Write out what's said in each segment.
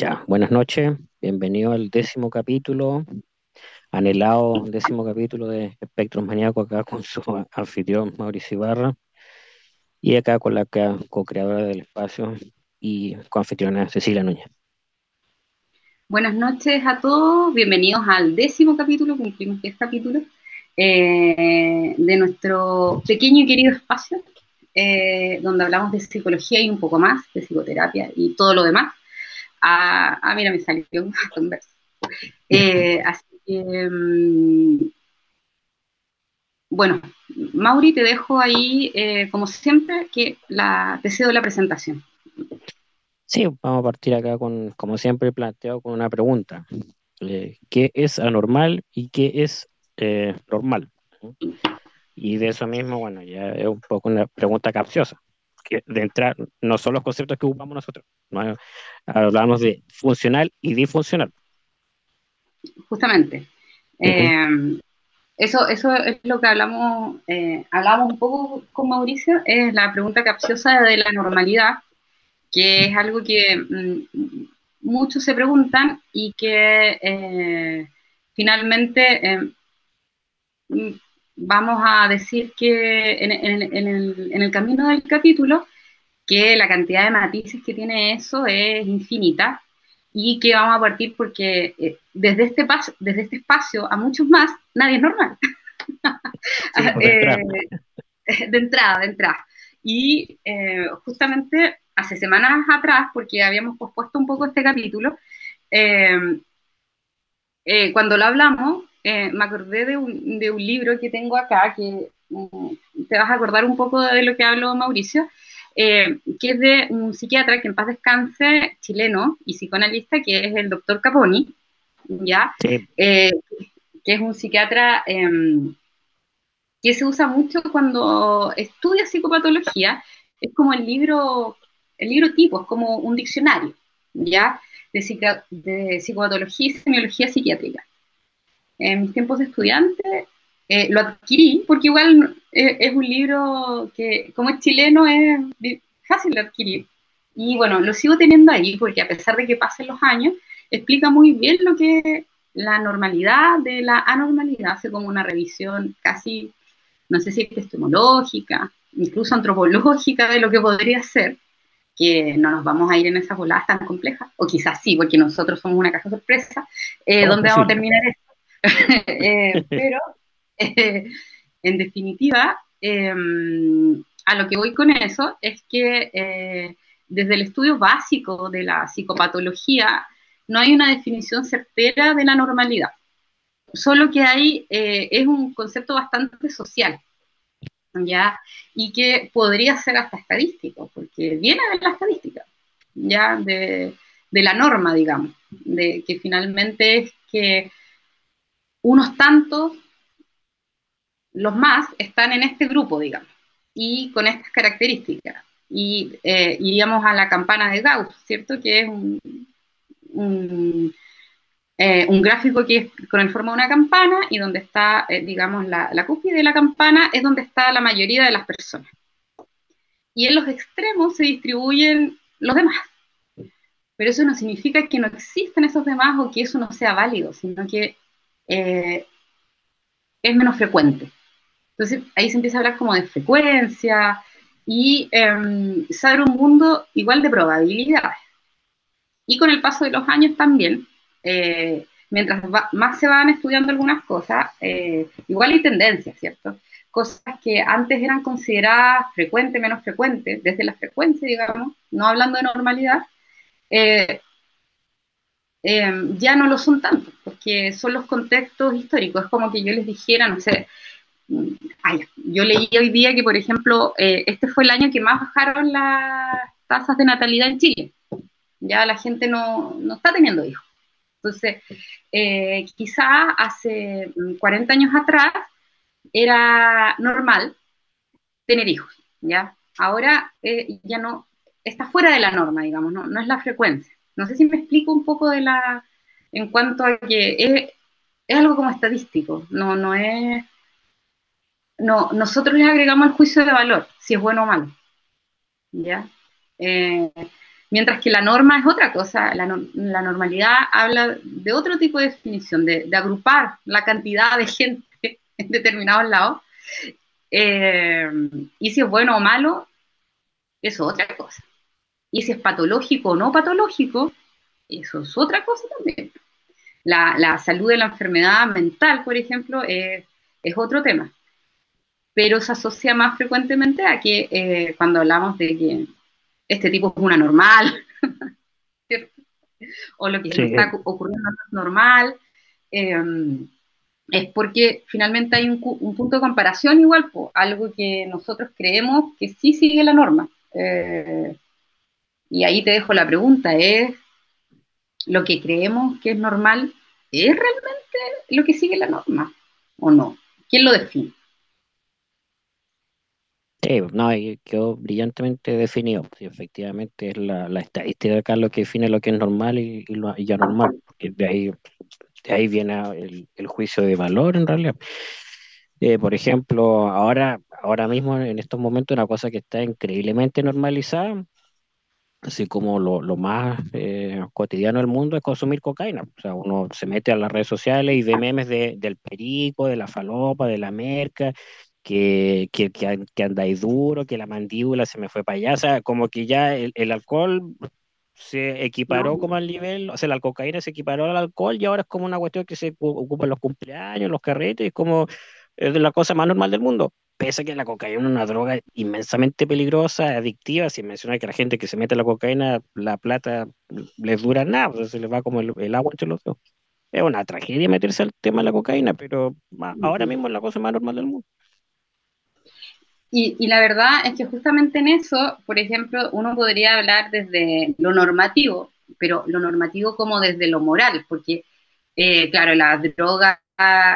Ya, buenas noches, bienvenido al décimo capítulo, anhelado décimo capítulo de Espectros Maníacos acá con su anfitrión Mauricio Ibarra y acá con la co-creadora del espacio y co-anfitriona Cecilia Núñez. Buenas noches a todos, bienvenidos al décimo capítulo, cumplimos diez capítulos, eh, de nuestro pequeño y querido espacio, eh, donde hablamos de psicología y un poco más, de psicoterapia y todo lo demás. Ah, ah, mira, me salió un verso. Eh, así que, mm, bueno, Mauri, te dejo ahí, eh, como siempre, que la, te cedo la presentación. Sí, vamos a partir acá con, como siempre, planteado con una pregunta. Eh, ¿Qué es anormal y qué es normal? Y de eso mismo, bueno, ya es un poco una pregunta capciosa de entrar, no son los conceptos que ocupamos nosotros, hablamos de funcional y disfuncional. Justamente. Eh, eso, eso es lo que hablamos, eh, hablamos un poco con Mauricio, es la pregunta capciosa de la normalidad, que es algo que mm, muchos se preguntan y que eh, finalmente vamos a decir que en, el, camino del capítulo, que la cantidad de matices que tiene eso es infinita y que vamos a partir porque eh, desde, este paso, desde este espacio a muchos más, nadie es normal. Pues, eh, de, entrada. de entrada, Y eh, justamente hace semanas atrás, porque habíamos pospuesto un poco este capítulo, cuando lo hablamos, eh, me acordé de un, de un, libro que tengo acá, que mm, te vas a acordar un poco de lo que habló Mauricio, eh, que es de un psiquiatra que en paz descanse, chileno y psicoanalista, que es el doctor Caponi, ¿ya? Eh, que es un psiquiatra em, que se usa mucho cuando estudia psicopatología, es como el libro, el libro tipo, es como un diccionario, ¿ya? De, de psicopatología y semiología psiquiátrica en mis tiempos de estudiante, eh, lo adquirí porque igual eh, es un libro que como es chileno es fácil de adquirir. Y bueno, lo sigo teniendo ahí porque a pesar de que pasen los años, explica muy bien lo que es la normalidad de la anormalidad, hace como una revisión casi, no sé si epistemológica, incluso antropológica de lo que podría ser, que no nos vamos a ir en esas voladas tan complejas, o quizás sí, porque nosotros somos una caja sorpresa, eh, donde vamos a terminar esto Eh, pero, eh, en definitiva, em, a lo que voy con eso es que eh, desde el estudio básico de la psicopatología no hay una definición certera de la normalidad. Solo que hay, es un concepto bastante social, ¿ya? Y que podría ser hasta estadístico, porque viene de la estadística, ¿ya? De, de la norma, digamos, de que finalmente es que unos tantos, los más, están en este grupo, digamos, y con estas características. Y eh, iríamos a la campana de Gauss, ¿cierto? Que es un, un, eh, gráfico que es con el forma de una campana y donde está, eh, digamos, la, la cúspide de la campana es donde está la mayoría de las personas. Y en los extremos se distribuyen los demás. Pero eso no significa que no existan esos demás o que eso no sea válido, sino que eh, es menos frecuente. Entonces ahí se empieza a hablar como de frecuencia y eh, saber un mundo igual de probabilidades. Y con el paso de los años también, eh, mientras más se van estudiando algunas cosas, eh, igual hay tendencias, ¿cierto? Cosas que antes eran consideradas frecuentes, menos frecuentes, desde la frecuencia, digamos, no hablando de normalidad, Em, ya no lo son tanto, porque son los contextos históricos. Es como que yo les dijera, no sé, mm, yo leí hoy día que, por ejemplo, eh, este fue el año que más bajaron las tasas de natalidad en Chile. Ya la gente no, no está teniendo hijos. Entonces, eh, quizá hace 40 mm, años atrás era normal tener hijos, ¿ya? Ahora eh, ya no, está fuera de la norma, digamos, no, no es la frecuencia. No sé si me explico un poco de la, en cuanto a que es, algo como estadístico, no, no es, no, nosotros le agregamos el juicio de valor, si es bueno o malo, ¿ya? Eh, Mientras que la norma es otra cosa, la, normalidad habla de otro tipo de definición, de, agrupar la cantidad de gente en determinados lados. Eh, y si es bueno o malo, es otra cosa. Y si es patológico o no patológico, eso es otra cosa también. La, salud de la enfermedad mental, por ejemplo, es, otro tema. Pero se asocia más frecuentemente a que eh, cuando hablamos de que este tipo es una normal, o lo que está ocurriendo es normal, em, es porque finalmente hay un, punto de comparación igual, algo que nosotros creemos que sí sigue la norma. Eh, y ahí te dejo la pregunta, ¿es lo que creemos que es normal, es realmente lo que sigue la norma o no? ¿Quién lo define? Sí, no, quedó brillantemente definido. Sí, efectivamente es la, estadística acá lo que define lo que es normal y, lo y anormal, porque de ahí, de ahí viene el, juicio de valor en realidad. Eh, por ejemplo, ahora, ahora mismo en estos momentos una cosa que está increíblemente normalizada, así como lo, lo más eh, cotidiano del mundo es consumir cocaína. O sea, uno se mete a las redes sociales y ve memes de, del perico, de la falopa, de la merca, que, que, que, andáis duro, que la mandíbula se me fue para allá, o sea, como que ya el, alcohol se equiparó como al nivel, o sea, la cocaína se equiparó al alcohol y ahora es como una cuestión que se ocupa en los cumpleaños, los carretes, es como es la cosa más normal del mundo. Pese a que la cocaína es una droga inmensamente peligrosa, adictiva, si menciona que la gente que se mete la cocaína, la plata les dura nada, sea, se les va como el, agua entre los dedos. Es una tragedia meterse al tema de la cocaína, pero ahora mismo es la cosa más normal del mundo. Y, la verdad es que justamente en eso, por ejemplo, uno podría hablar desde lo normativo, pero lo normativo como desde lo moral, porque, eh, claro, la droga,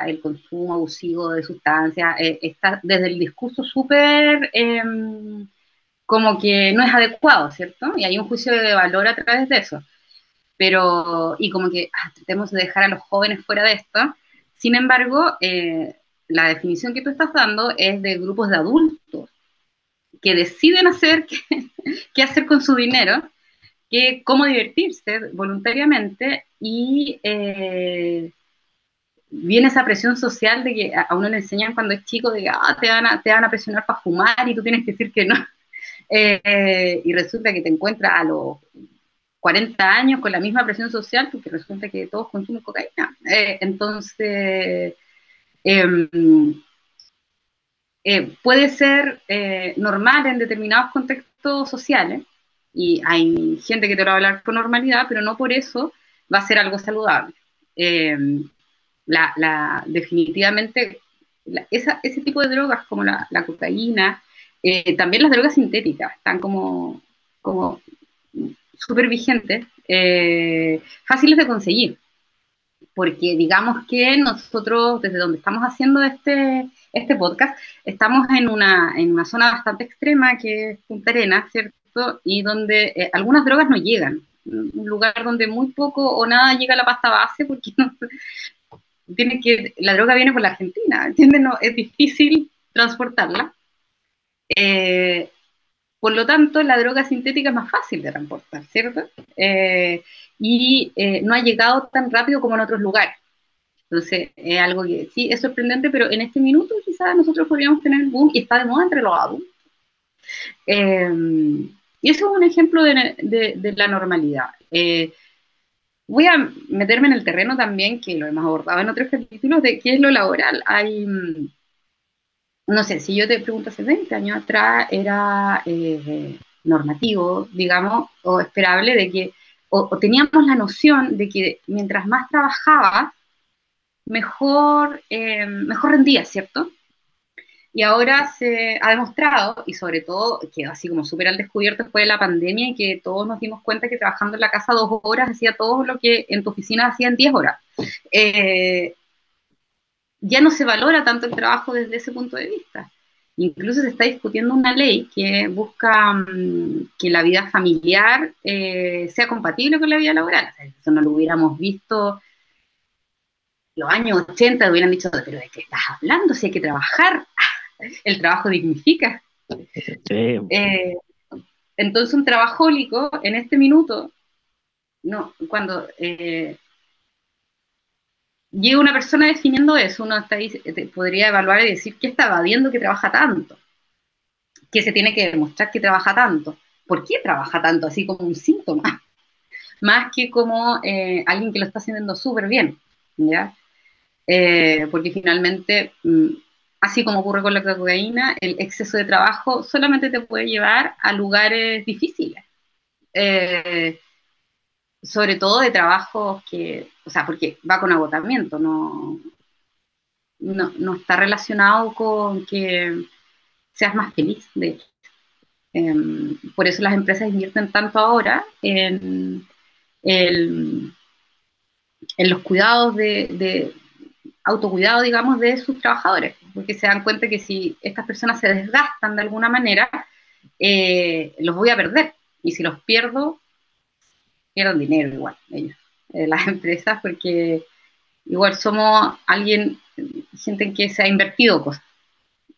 el consumo abusivo de sustancias, eh, está desde el discurso súper em, como que no es adecuado, ¿cierto? Y hay un juicio de valor a través de eso. Pero, y como que ah, tratemos de dejar a los jóvenes fuera de esto. Sin embargo, eh, la definición que tú estás dando es de grupos de adultos que deciden hacer qué, hacer con su dinero, que, cómo divertirse voluntariamente y eh, viene esa presión social de que a uno le enseñan cuando es chico de que ah, te, van a, te van a presionar para fumar y tú tienes que decir que no. Eh, y resulta que te encuentras a los 40 años con la misma presión social porque resulta que todos consumen cocaína. Eh, entonces, Em, eh, puede ser normal en determinados contextos sociales, y hay gente que te va a hablar con normalidad, pero no por eso va a ser algo saludable. Em, la, definitivamente, ese tipo de drogas como la, cocaína, eh, también las drogas sintéticas, están como, como súper vigentes, fáciles de conseguir porque digamos que nosotros, desde donde estamos haciendo este, este podcast, estamos en una, en una zona bastante extrema que es Punta Arenas, ¿cierto? Y donde eh, algunas drogas no llegan. Un lugar donde muy poco o nada llega a la pasta base porque tiene que, la droga viene por la Argentina, ¿entiendes? No, es difícil transportarla. Eh, por lo tanto, la droga sintética es más fácil de transportar, ¿cierto? Eh, y eh, no ha llegado tan rápido como en otros lugares. Entonces, es algo que sí es sorprendente, pero en este minuto quizás nosotros podríamos tener boom y está de moda entre los adultos. Em, y eso es un ejemplo de, la normalidad. Eh, voy a meterme en el terreno también, que lo hemos abordado en otros capítulos, de qué es lo laboral. Hay, mm, no sé, si yo te pregunto hace 20 años atrás, era eh, normativo, digamos, o esperable de que o, teníamos la noción de que mientras más trabajaba, mejor, eh, mejor rendía, ¿cierto? Y ahora se ha demostrado, y sobre todo quedó así como súper al descubierto después de la pandemia, y que todos nos dimos cuenta que trabajando en la casa dos horas hacía todo lo que en tu oficina hacían diez horas. Eh, ya no se valora tanto el trabajo desde ese punto de vista. Incluso se está discutiendo una ley que busca mm, que la vida familiar eh, sea compatible con la vida laboral. eso no lo hubiéramos visto los años 80, hubieran dicho, pero ¿de qué estás hablando? Si hay que trabajar, el trabajo dignifica. Eh, Entonces un trabajólico en este minuto, no, cuando eh, llega una persona definiendo eso, uno está, podría evaluar y decir que está viendo que trabaja tanto, que se tiene que demostrar que trabaja tanto. ¿Por qué trabaja tanto? Así como un síntoma, más que como eh, alguien que lo está haciendo súper bien, ¿ya? Eh, porque finalmente, mm, así como ocurre con la cocaína, el exceso de trabajo solamente te puede llevar a lugares difíciles. Eh, sobre todo de trabajos que, o sea, porque va con agotamiento, no, no, está relacionado con que seas más feliz, de hecho. Em, por eso las empresas invierten tanto ahora en, en los cuidados de, autocuidado, digamos, de sus trabajadores, porque se dan cuenta que si estas personas se desgastan de alguna manera, eh, los voy a perder. Y si los pierdo, pierden dinero igual, ellos, eh, las empresas, porque igual somos alguien, gente en que se ha invertido cosas,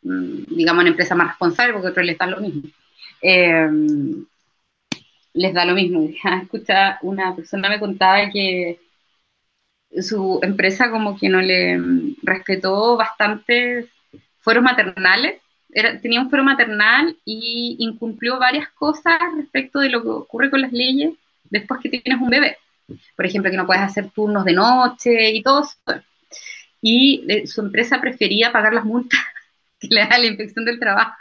mm, digamos, en empresas más responsables, porque otros les da lo mismo. Eh, les da lo mismo. Escucha, una persona me contaba que su empresa como que no le respetó bastante fueros maternales, era, tenía un fuero maternal y incumplió varias cosas respecto de lo que ocurre con las leyes después que tienes un bebé. Por ejemplo, que no puedes hacer turnos de noche y todo eso. Y eh, su empresa prefería pagar las multas que le da la inspección del trabajo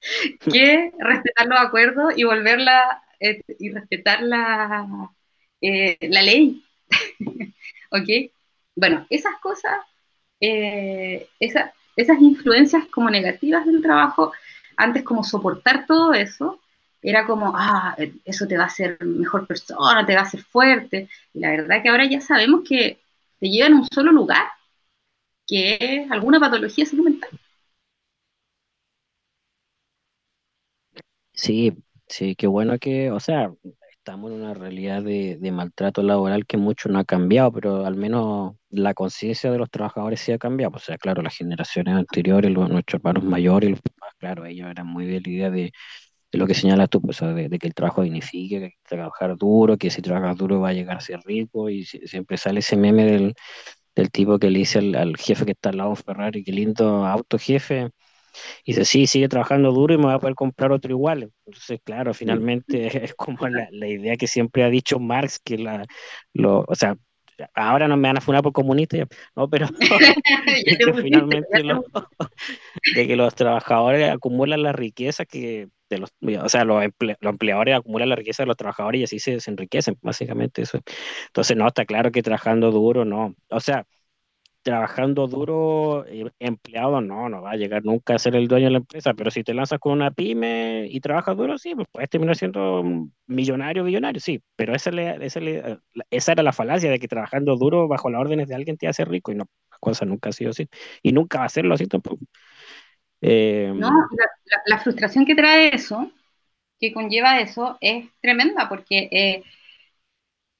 que respetar los acuerdos y volverla eh, y respetar la, eh, la ley. ¿Ok? Bueno, esas cosas, eh, esas influencias como negativas del trabajo, antes como soportar todo eso, era como, ah, eso te va a hacer mejor persona, te va a hacer fuerte. Y la verdad que ahora ya sabemos que te llevan a un solo lugar, que es alguna patología salud. Sí, sí, qué bueno que, o sea, estamos en una realidad de, de maltrato laboral que mucho no ha cambiado, pero al menos la conciencia de los trabajadores sí ha cambiado. O sea, claro, las generaciones anteriores, nuestros hermanos mayores, los papás, claro, ellos eran muy de la idea de, de lo que señalas tú, pues, de, de, que el trabajo dignifique, que hay que trabajar duro, que si trabajas duro va a llegar a ser rico, y siempre sale ese meme del, del tipo que le dice al, al jefe que está al lado de Ferrari, qué lindo auto, jefe y dice, sí, sigue trabajando duro y me va a poder comprar otro igual. Entonces, claro, finalmente es como la, la idea que siempre ha dicho Marx, que la, lo, o sea, ahora no me van a funar por comunista, no, pero finalmente lo, de que los trabajadores acumulan la riqueza que de los, o sea, los, emple, los, empleadores acumulan la riqueza de los trabajadores y así se, se enriquecen, básicamente eso. Entonces, no, está claro que trabajando duro, no. O sea, trabajando duro, eh, empleado, no, no va a llegar nunca a ser el dueño de la empresa, pero si te lanzas con una pyme y trabajas duro, sí, pues puedes terminar siendo millonario, billonario, sí, pero esa, le, esa, esa, era la falacia de que trabajando duro bajo las órdenes de alguien te hace rico y no, la cosa nunca ha sido así, y nunca va a serlo así tampoco. Eh, no, la, frustración que trae eso, que conlleva eso, es tremenda, porque... Eh,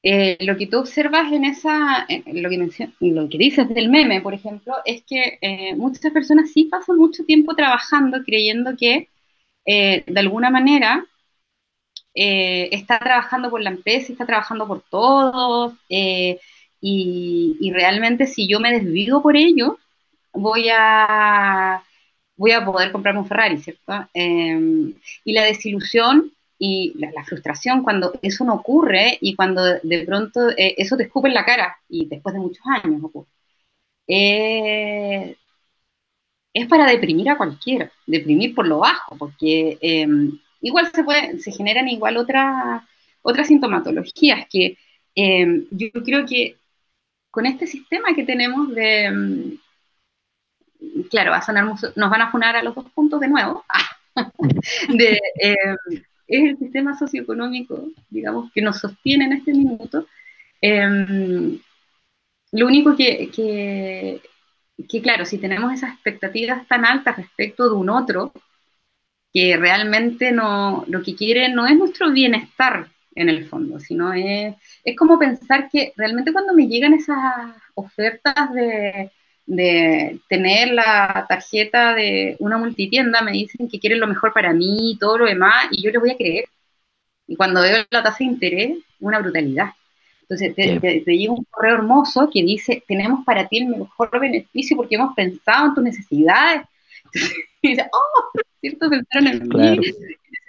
eh, lo que tú observas en esa, lo, que lo que dices del meme, por ejemplo, es que eh, muchas personas sí pasan mucho tiempo trabajando creyendo que eh, de alguna manera eh, está trabajando por la empresa, está trabajando por todos, y, y, realmente si yo me desvivo por ello, voy a, voy a poder comprarme un Ferrari, ¿cierto? y la desilusión y la, frustración cuando eso no ocurre y cuando de pronto eh, eso te escupe en la cara y después de muchos años ocurre. Eh, es para deprimir a cualquiera, deprimir por lo bajo, porque eh, igual se, puede, se generan igual otras otras sintomatologías que em, yo creo que con este sistema que tenemos de, em, claro, va a sonar, nos van a funar a los dos puntos de nuevo, em, es el sistema socioeconómico, digamos, que nos sostiene en este minuto. Eh, lo único que, que, que, claro, si tenemos esas expectativas tan altas respecto de un otro, que realmente no, lo que quiere no es nuestro bienestar en el fondo, sino es, es como pensar que realmente cuando me llegan esas ofertas de, de tener la tarjeta de una multitienda, me dicen que quieren lo mejor para mí y todo lo demás, y yo les voy a creer. Y cuando veo la tasa de interés, una brutalidad. Entonces te, te llega un correo hermoso que dice, tenemos para ti el mejor beneficio porque hemos pensado en tus necesidades. Y dice, oh, ¿cierto? Pensaron en Claro. mí,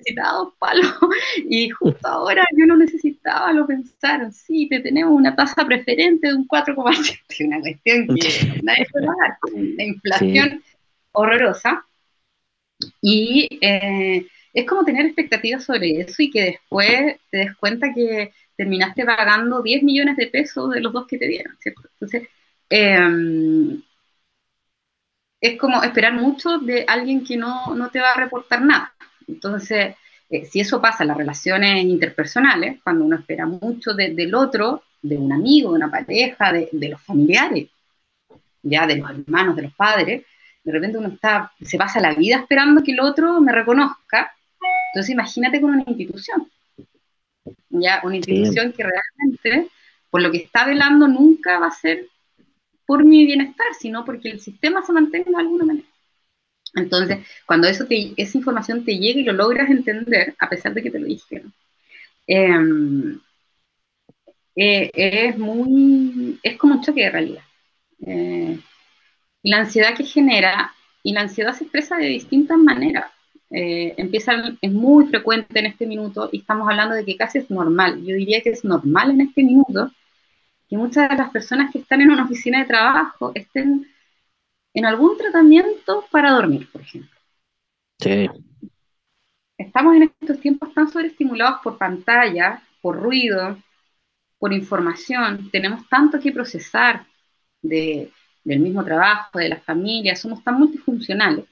necesitaba dos palos. Y justo ahora yo lo necesitaba, lo pensaron. Sí, te tenemos una tasa preferente de un 4,7, una cuestión que nadie puede pagar, una inflación horrorosa. Y eh, es como tener expectativas sobre eso y que después te des cuenta que terminaste pagando 10 millones de pesos de los dos que te dieron, ¿cierto? Entonces, eh, es como esperar mucho de alguien que no, no te va a reportar nada. Entonces, eh, si eso pasa en las relaciones interpersonales, cuando uno espera mucho de, del otro, de un amigo, de una pareja, de, de, los familiares, ya de los hermanos, de los padres, de repente uno está, se pasa la vida esperando que el otro me reconozca. Entonces, imagínate con una institución. Ya, una institución sí. que realmente, por lo que está velando, nunca va a ser por mi bienestar, sino porque el sistema se mantenga de alguna manera. Entonces, cuando eso te, esa información te llega y lo logras entender, a pesar de que te lo dijeron, eh, eh, es muy, es como un choque de realidad. Eh, y la ansiedad que genera, y la ansiedad se expresa de distintas maneras. Eh, empieza, es muy frecuente en este minuto, y estamos hablando de que casi es normal. Yo diría que es normal en este minuto que muchas de las personas que están en una oficina de trabajo estén en algún tratamiento para dormir, por ejemplo. Sí. Estamos en estos tiempos tan sobreestimulados por pantalla, por ruido, por información, tenemos tanto que procesar de, del mismo trabajo, de la familia, somos tan multifuncionales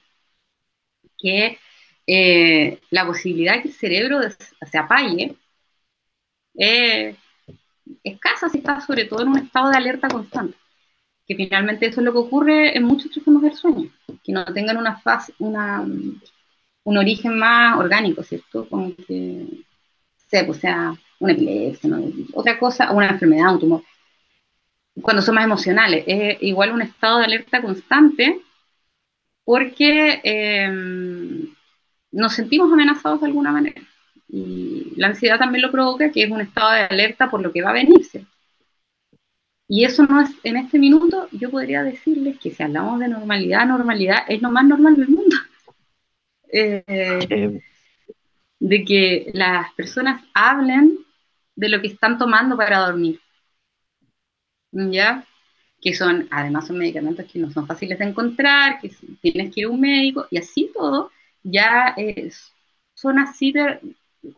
que eh, la posibilidad de que el cerebro se apague eh, escasa si estás sobre todo en un estado de alerta constante. Que finalmente eso es lo que ocurre en muchos trastornos del sueño, que no tengan una fase, una, un origen más orgánico, ¿cierto? Como que, sé, pues sea una epilepsia, otra cosa, una enfermedad, un tumor. Cuando son más emocionales, es igual un estado de alerta constante porque eh, nos sentimos amenazados de alguna manera. Y la ansiedad también lo provoca, que es un estado de alerta por lo que va a venirse. Y eso no es, en este minuto, yo podría decirles que si hablamos de normalidad, normalidad es lo más normal del mundo. Eh, eh. De que las personas hablen de lo que están tomando para dormir. ¿Ya? Que son, además son medicamentos que no son fáciles de encontrar, que tienes que ir a un médico, y así todo, ya es, son así de,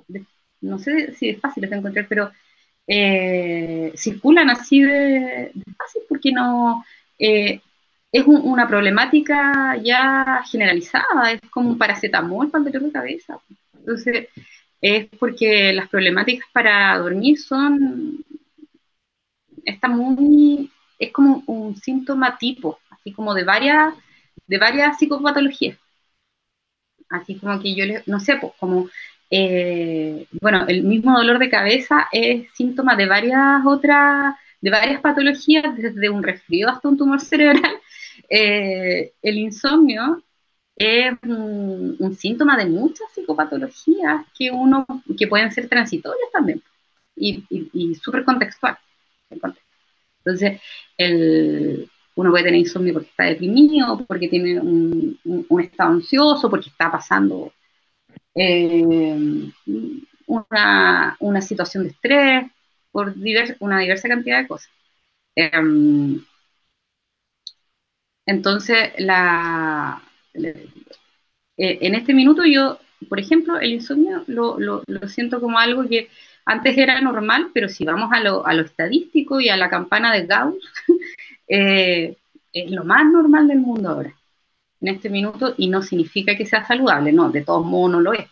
de, no sé si es fácil de encontrar, pero eh, circulan así de, fácil porque no eh, es un, una problemática ya generalizada, es como un paracetamol para el dolor de cabeza. Entonces, es porque las problemáticas para dormir son, está muy, es como un síntoma tipo, así como de varias, de varias psicopatologías. Así como que yo, les, no sé, pues como eh, bueno, el mismo dolor de cabeza es síntoma de varias otras, de varias patologías, desde un resfrío hasta un tumor cerebral. Eh, el insomnio es un, síntoma de muchas psicopatologías que uno, que pueden ser transitorias también, y, y, súper contextual. Entonces, uno puede tener insomnio porque está deprimido, porque tiene un estado ansioso, porque está pasando eh, una, una, situación de estrés, por divers, una diversa cantidad de cosas. Eh, entonces, la, eh, en este minuto yo, por ejemplo, el insomnio lo, lo, lo, siento como algo que antes era normal, pero si vamos a lo, a lo estadístico y a la campana de Gauss, eh, es lo más normal del mundo ahora en este minuto y no significa que sea saludable, no, de todos modos no lo es.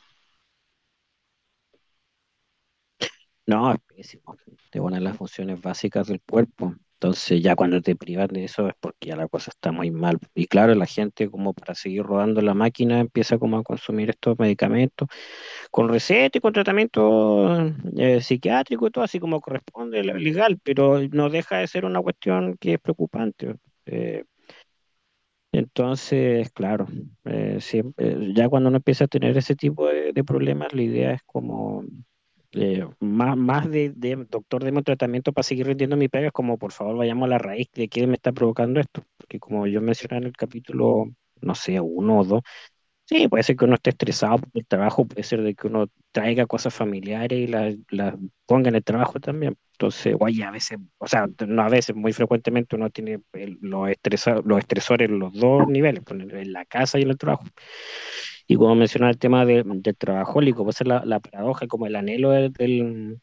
No, es pésimo. Te ponen las funciones básicas del cuerpo. Entonces ya cuando te privas de eso es porque ya la cosa está muy mal. Y claro, la gente como para seguir rodando la máquina empieza como a consumir estos medicamentos con receta y con tratamiento eh, psiquiátrico y todo así como corresponde legal, pero no deja de ser una cuestión que es preocupante. Eh, entonces, claro, eh, siempre, ya cuando uno empieza a tener ese tipo de, de problemas, la idea es como eh, más, más de, doctor, de tratamiento para seguir rindiendo mi pega, es como por favor vayamos a la raíz de qué me está provocando esto. Porque como yo mencioné en el capítulo, no sé, uno o dos, sí, puede ser que uno esté estresado por el trabajo, puede ser de que uno traiga cosas familiares y las, ponga en el trabajo también. Entonces, oye, a veces, o sea, no a veces, muy frecuentemente uno tiene los, los estresores en los dos niveles, en la casa y en el trabajo. Y como mencionaba el tema de, del trabajólico, puede ser la, la, paradoja como el anhelo del,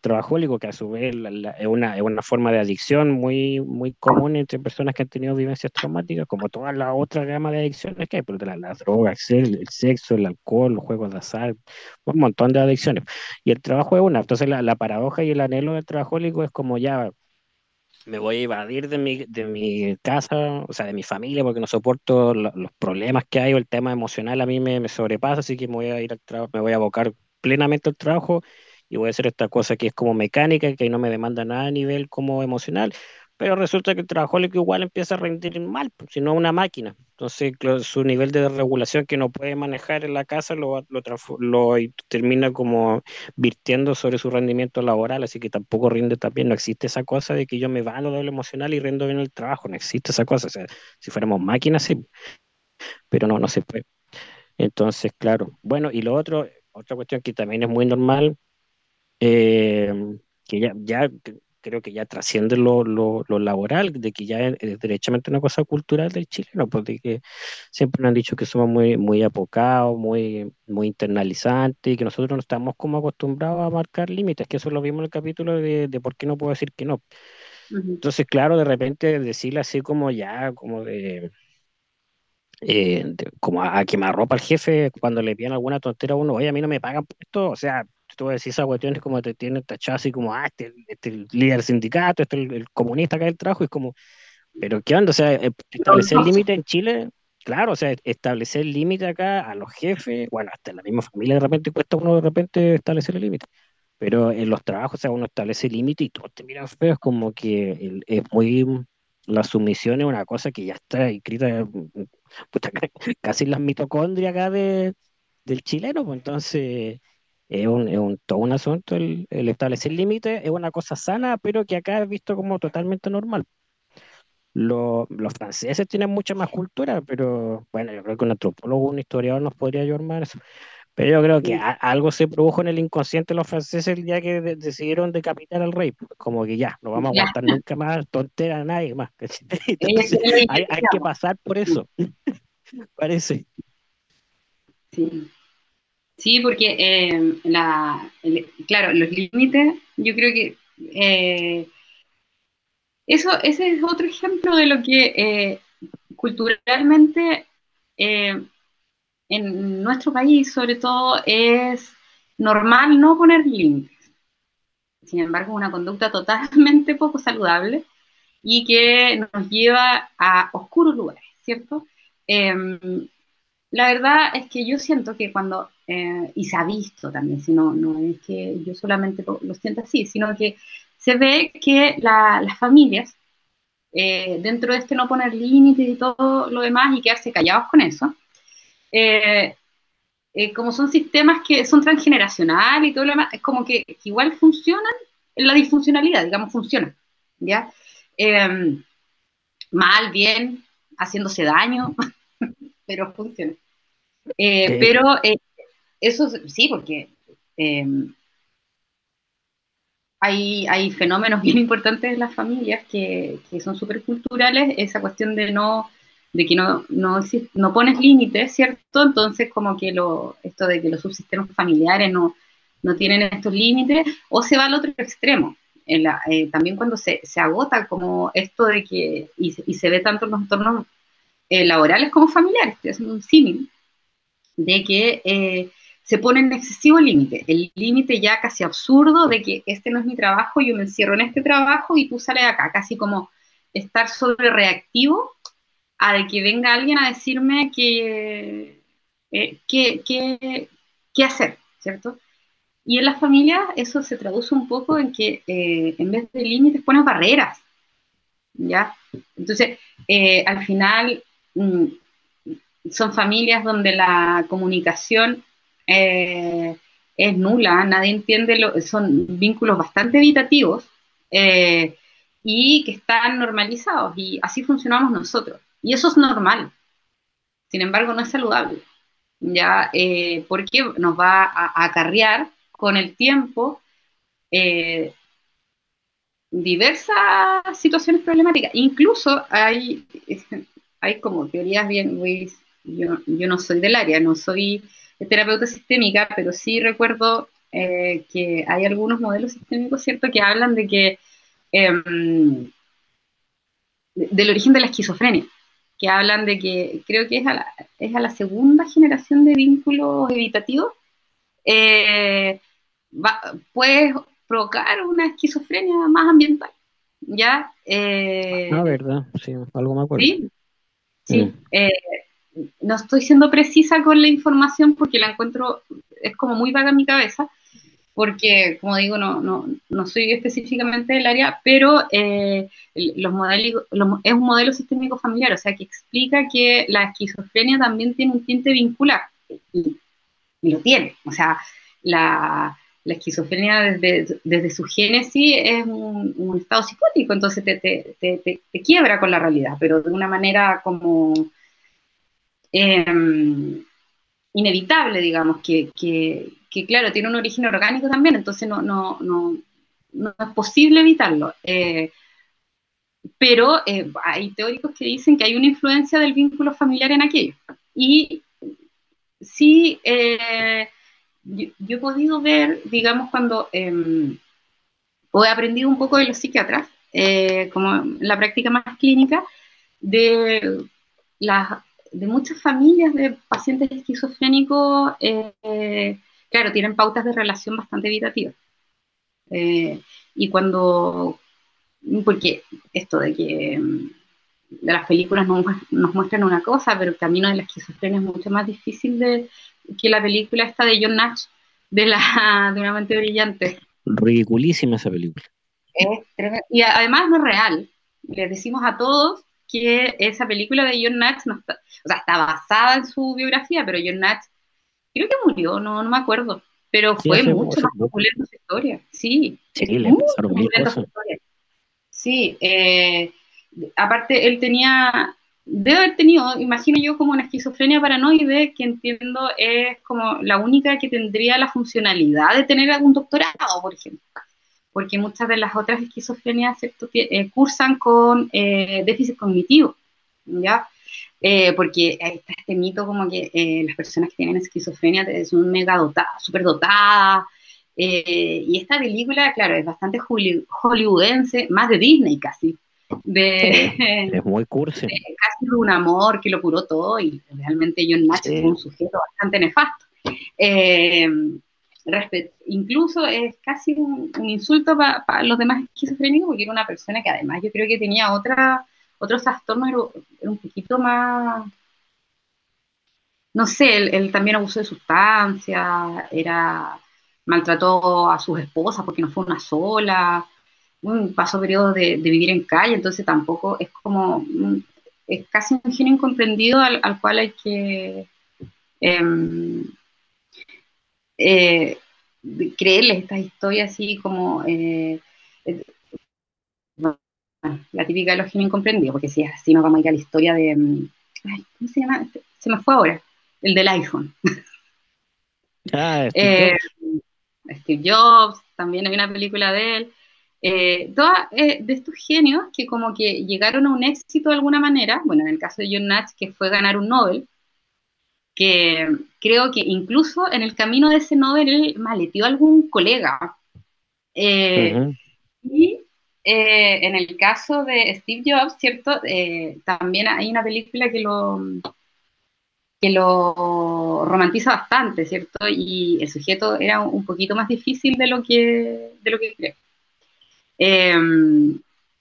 trabajólico, que a su vez es, una, es una forma de adicción muy, muy común entre personas que han tenido vivencias traumáticas, como toda la otra gama de adicciones que hay, pero las la drogas, el, el, sexo, el alcohol, los juegos de azar, un montón de adicciones. Y el trabajo es una. Entonces la, la paradoja y el anhelo del trabajólico es como ya me voy a evadir de mi, de mi casa, o sea, de mi familia, porque no soporto los problemas que hay o el tema emocional a mí me, me sobrepasa, así que me voy a ir al trabajo, me voy a abocar plenamente al trabajo y voy a hacer esta cosa que es como mecánica, que no me demanda nada a nivel como emocional, pero resulta que el trabajólico igual empieza a rendir mal, pues, si no una máquina. Entonces, su nivel de regulación que no puede manejar en la casa lo, lo, lo, termina como virtiendo sobre su rendimiento laboral, así que tampoco rinde también. No existe esa cosa de que yo me vano de lo emocional y rindo bien el trabajo, no existe esa cosa. O sea, si fuéramos máquinas, sí, pero no, no se puede. Entonces, claro. Bueno, y lo otro, otra cuestión que también es muy normal, eh, que ya, ya creo que ya trasciende lo, lo, lo, laboral, de que ya es, derechamente una cosa cultural del chileno, porque pues, siempre nos han dicho que somos muy, muy apocados, muy, muy internalizantes y que nosotros no estamos como acostumbrados a marcar límites, que eso lo vimos en el capítulo de, de por qué no puedo decir que no. Entonces, claro, de repente decirle así como ya, como de, eh, como a, quemar ropa al jefe cuando le piden alguna tontera a uno, oye, a mí no me pagan por esto, o sea, tú vas a decir esas cuestiones como te tienen tachado así como, ah, este, este el líder del sindicato, este el, el comunista acá del trabajo, y es como, pero ¿qué onda? O sea, eh, establecer límite en Chile, claro, o sea, establecer límite acá a los jefes, bueno, hasta en la misma familia de repente cuesta uno de repente establecer el límite, pero en los trabajos, o sea, uno establece límite y todos te miran feo, es como que es muy, la sumisión es una cosa que ya está escrita, puta, casi en las mitocondrias acá de, del chileno, pues entonces es un, es un, todo un asunto el, el establecer límites, es una cosa sana, pero que acá es visto como totalmente normal. Lo, los franceses tienen mucha más cultura, pero bueno, yo creo que un antropólogo, un historiador nos podría ayudar más eso. Pero yo creo que algo se produjo en el inconsciente de los franceses el día que decidieron decapitar al rey. Pues, como que ya, no vamos a aguantar nunca más tontera a nadie más. Entonces, hay, hay, que pasar por eso, parece. Sí. Sí, porque eh, la, claro, los límites, yo creo que eh, eso, ese es otro ejemplo de lo que eh, culturalmente en nuestro país, sobre todo, es normal no poner límites. Sin embargo, una conducta totalmente poco saludable y que nos lleva a oscuros lugares, ¿cierto? la verdad es que yo siento que cuando, eh, y se ha visto también, si no, no es que yo solamente lo, siento así, sino que se ve que las familias, eh, dentro de este no poner límites y todo lo demás y quedarse callados con eso, eh, como son sistemas que son transgeneracionales y todo lo demás, es como que, igual funcionan en la disfuncionalidad, digamos, funcionan, ¿ya? mal, bien, haciéndose daño, pero funciona. Eh, pero eh, eso sí, porque eh, hay, hay, fenómenos bien importantes en las familias que, que son súper culturales, esa cuestión de no de que no, no, no pones límites, ¿cierto? Entonces como que lo, esto de que los subsistemas familiares no, no tienen estos límites, o se va al otro extremo. La, también cuando se, se, agota como esto de que, y, se ve tanto en los entornos laborales como familiares, es un símil, de que eh, se pone en excesivo límite, el límite ya casi absurdo de que este no es mi trabajo, yo me encierro en este trabajo y tú sales acá, casi como estar sobre reactivo a de que venga alguien a decirme que, eh, hacer, ¿cierto? Y en las familias eso se traduce un poco en que eh, en vez de límites pones barreras, ¿ya? Entonces, al final, mm, son familias donde la comunicación eh, es nula, nadie entiende, lo, son vínculos bastante evitativos eh, y que están normalizados y así funcionamos nosotros. Y eso es normal, sin embargo no es saludable, ¿ya? Eh, porque nos va a, acarrear con el tiempo diversas situaciones problemáticas. Incluso hay, hay como teorías bien, yo, yo no soy del área, no soy terapeuta sistémica, pero sí recuerdo eh, que hay algunos modelos sistémicos, ¿cierto?, que hablan de que em, del origen de la esquizofrenia, que hablan de que creo que es a la, es a la segunda generación de vínculos evitativos, eh, puede provocar una esquizofrenia más ambiental. ¿Ya? Eh, ah, verdad, sí, algo me acuerdo. Sí, sí. Mm. No estoy siendo precisa con la información porque la encuentro, es como muy vaga en mi cabeza, porque, como digo, no, no, no soy específicamente del área, pero eh, los modelos, es un modelo sistémico familiar, o sea, que explica que la esquizofrenia también tiene un tinte vincular, y, lo tiene, o sea, la, la esquizofrenia desde, desde, su génesis es un, estado psicótico, entonces te, te, te, te, quiebra con la realidad, pero de una manera como Em, inevitable, digamos, que, claro, tiene un origen orgánico también, entonces no, es posible evitarlo. Eh, pero eh, hay teóricos que dicen que hay una influencia del vínculo familiar en aquello. Y sí, eh, yo, he podido ver, digamos, cuando em, he aprendido un poco de los psiquiatras, como la práctica más clínica, de las de muchas familias de pacientes esquizofrénicos, eh, claro, tienen pautas de relación bastante evitativas. Eh, y cuando, porque esto de que mm, de las películas nos, muestran una cosa, pero el camino de la esquizofrenia es mucho más difícil de, que la película esta de John Nash, de, la, de una mente brillante. Ridiculísima esa película. y además no es real. Les decimos a todos que esa película de John Nash no está, o sea, está basada en su biografía, pero John Nash creo que murió, no, no me acuerdo, pero fue mucho más popular su historia, sí. Sí, le pasaron mil cosas. Sí, eh, aparte él tenía, debe haber tenido, imagino yo, como una esquizofrenia paranoide, que entiendo es como la única que tendría la funcionalidad de tener algún doctorado, por ejemplo porque muchas de las otras esquizofrenias eh, cursan con eh, déficit cognitivo, ¿ya? Eh, porque está este mito como que las personas que tienen esquizofrenia son mega dotadas, súper dotadas, y esta película, claro, es bastante hollywoodense, más de Disney casi. De, es muy cursi. casi de un amor que lo curó todo y realmente John Nash es un sujeto bastante nefasto incluso es casi un, insulto para los demás esquizofrénicos, porque era una persona que además yo creo que tenía otra, otros trastornos, era, un poquito más, no sé, él, también abusó de sustancias, era, maltrató a sus esposas porque no fue una sola, pasó periodos de, vivir en calle, entonces tampoco es como, es casi un genio incomprendido al, cual hay que... Em, eh, creerles estas historias así como eh, eh, la típica de los genios incomprendidos, porque si es así nos vamos a ir a la historia de, mm, ¿cómo se llama? Se me fue ahora, el del iPhone. Ah, Steve, Jobs. Steve Jobs, también hay una película de él. Eh, de estos genios que como que llegaron a un éxito de alguna manera, bueno, en el caso de John Nash, que fue ganar un Nobel, que creo que incluso en el camino de ese Nobel él maletió a algún colega. Eh, y eh, en el caso de Steve Jobs, ¿cierto? Eh, también hay una película que lo, que lo romantiza bastante, ¿cierto? Y el sujeto era un poquito más difícil de lo que, de lo que creo.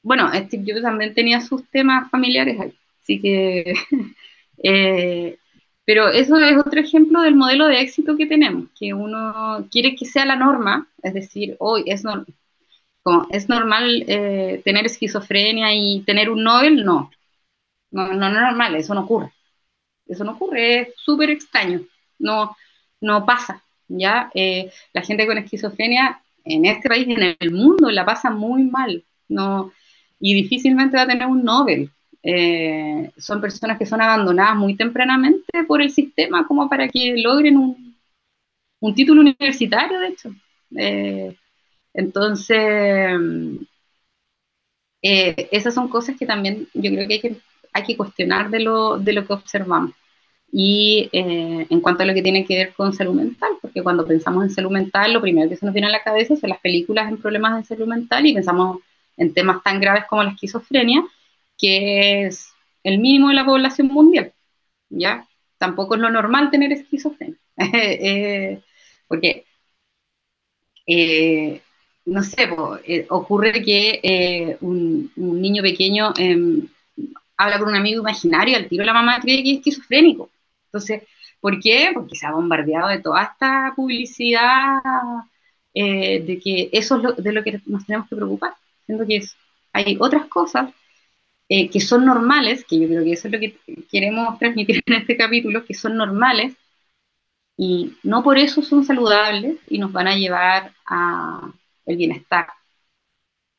bueno, Steve Jobs también tenía sus temas familiares, así que Pero eso es otro ejemplo del modelo de éxito que tenemos, que uno quiere que sea la norma, es decir, hoy es, es normal eh, tener esquizofrenia y tener un Nobel, no. No, no, es normal, eso no ocurre. Eso no ocurre, es súper extraño, no, no pasa. ¿ya? Eh, la gente con esquizofrenia en este país y en el mundo la pasa muy mal, ¿no? Y difícilmente va a tener un Nobel. Eh, son personas que son abandonadas muy tempranamente por el sistema como para que logren un, un título universitario, de hecho. Eh, entonces, esas son cosas que también yo creo que hay que, hay que cuestionar de lo, de lo que observamos. Y eh, en cuanto a lo que tiene que ver con salud mental, porque cuando pensamos en salud mental, lo primero que se nos viene a la cabeza son las películas en problemas de salud mental y pensamos en temas tan graves como la esquizofrenia, que es el mínimo de la población mundial. ¿ya? Tampoco es lo normal tener esquizofrenia. eh, porque, eh, no sé, eh, ocurre que un, niño pequeño em, habla con un amigo imaginario, al tiro la mamá cree que es esquizofrénico. Entonces, ¿por qué? Porque se ha bombardeado de toda esta publicidad de que eso es lo, de lo que nos tenemos que preocupar. Siento que hay otras cosas eh, que son normales, que yo creo que eso es lo que queremos transmitir en este capítulo, que son normales y no por eso son saludables y nos van a llevar a el bienestar.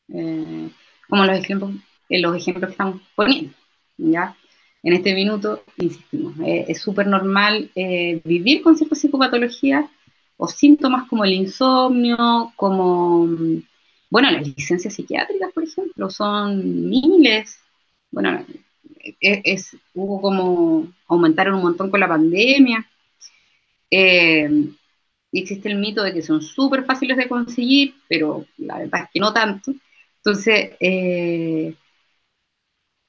Eh, como los ejemplos, los ejemplos que estamos poniendo, ¿ya? en este minuto, insistimos, eh, es súper normal eh, vivir con ciertas psicopatologías o síntomas como el insomnio, como, bueno, las licencias psiquiátricas, por ejemplo, son miles. Bueno, es, hubo como, aumentaron un montón con la pandemia. Eh, existe el mito de que son súper fáciles de conseguir, pero la verdad es que no tanto. Entonces,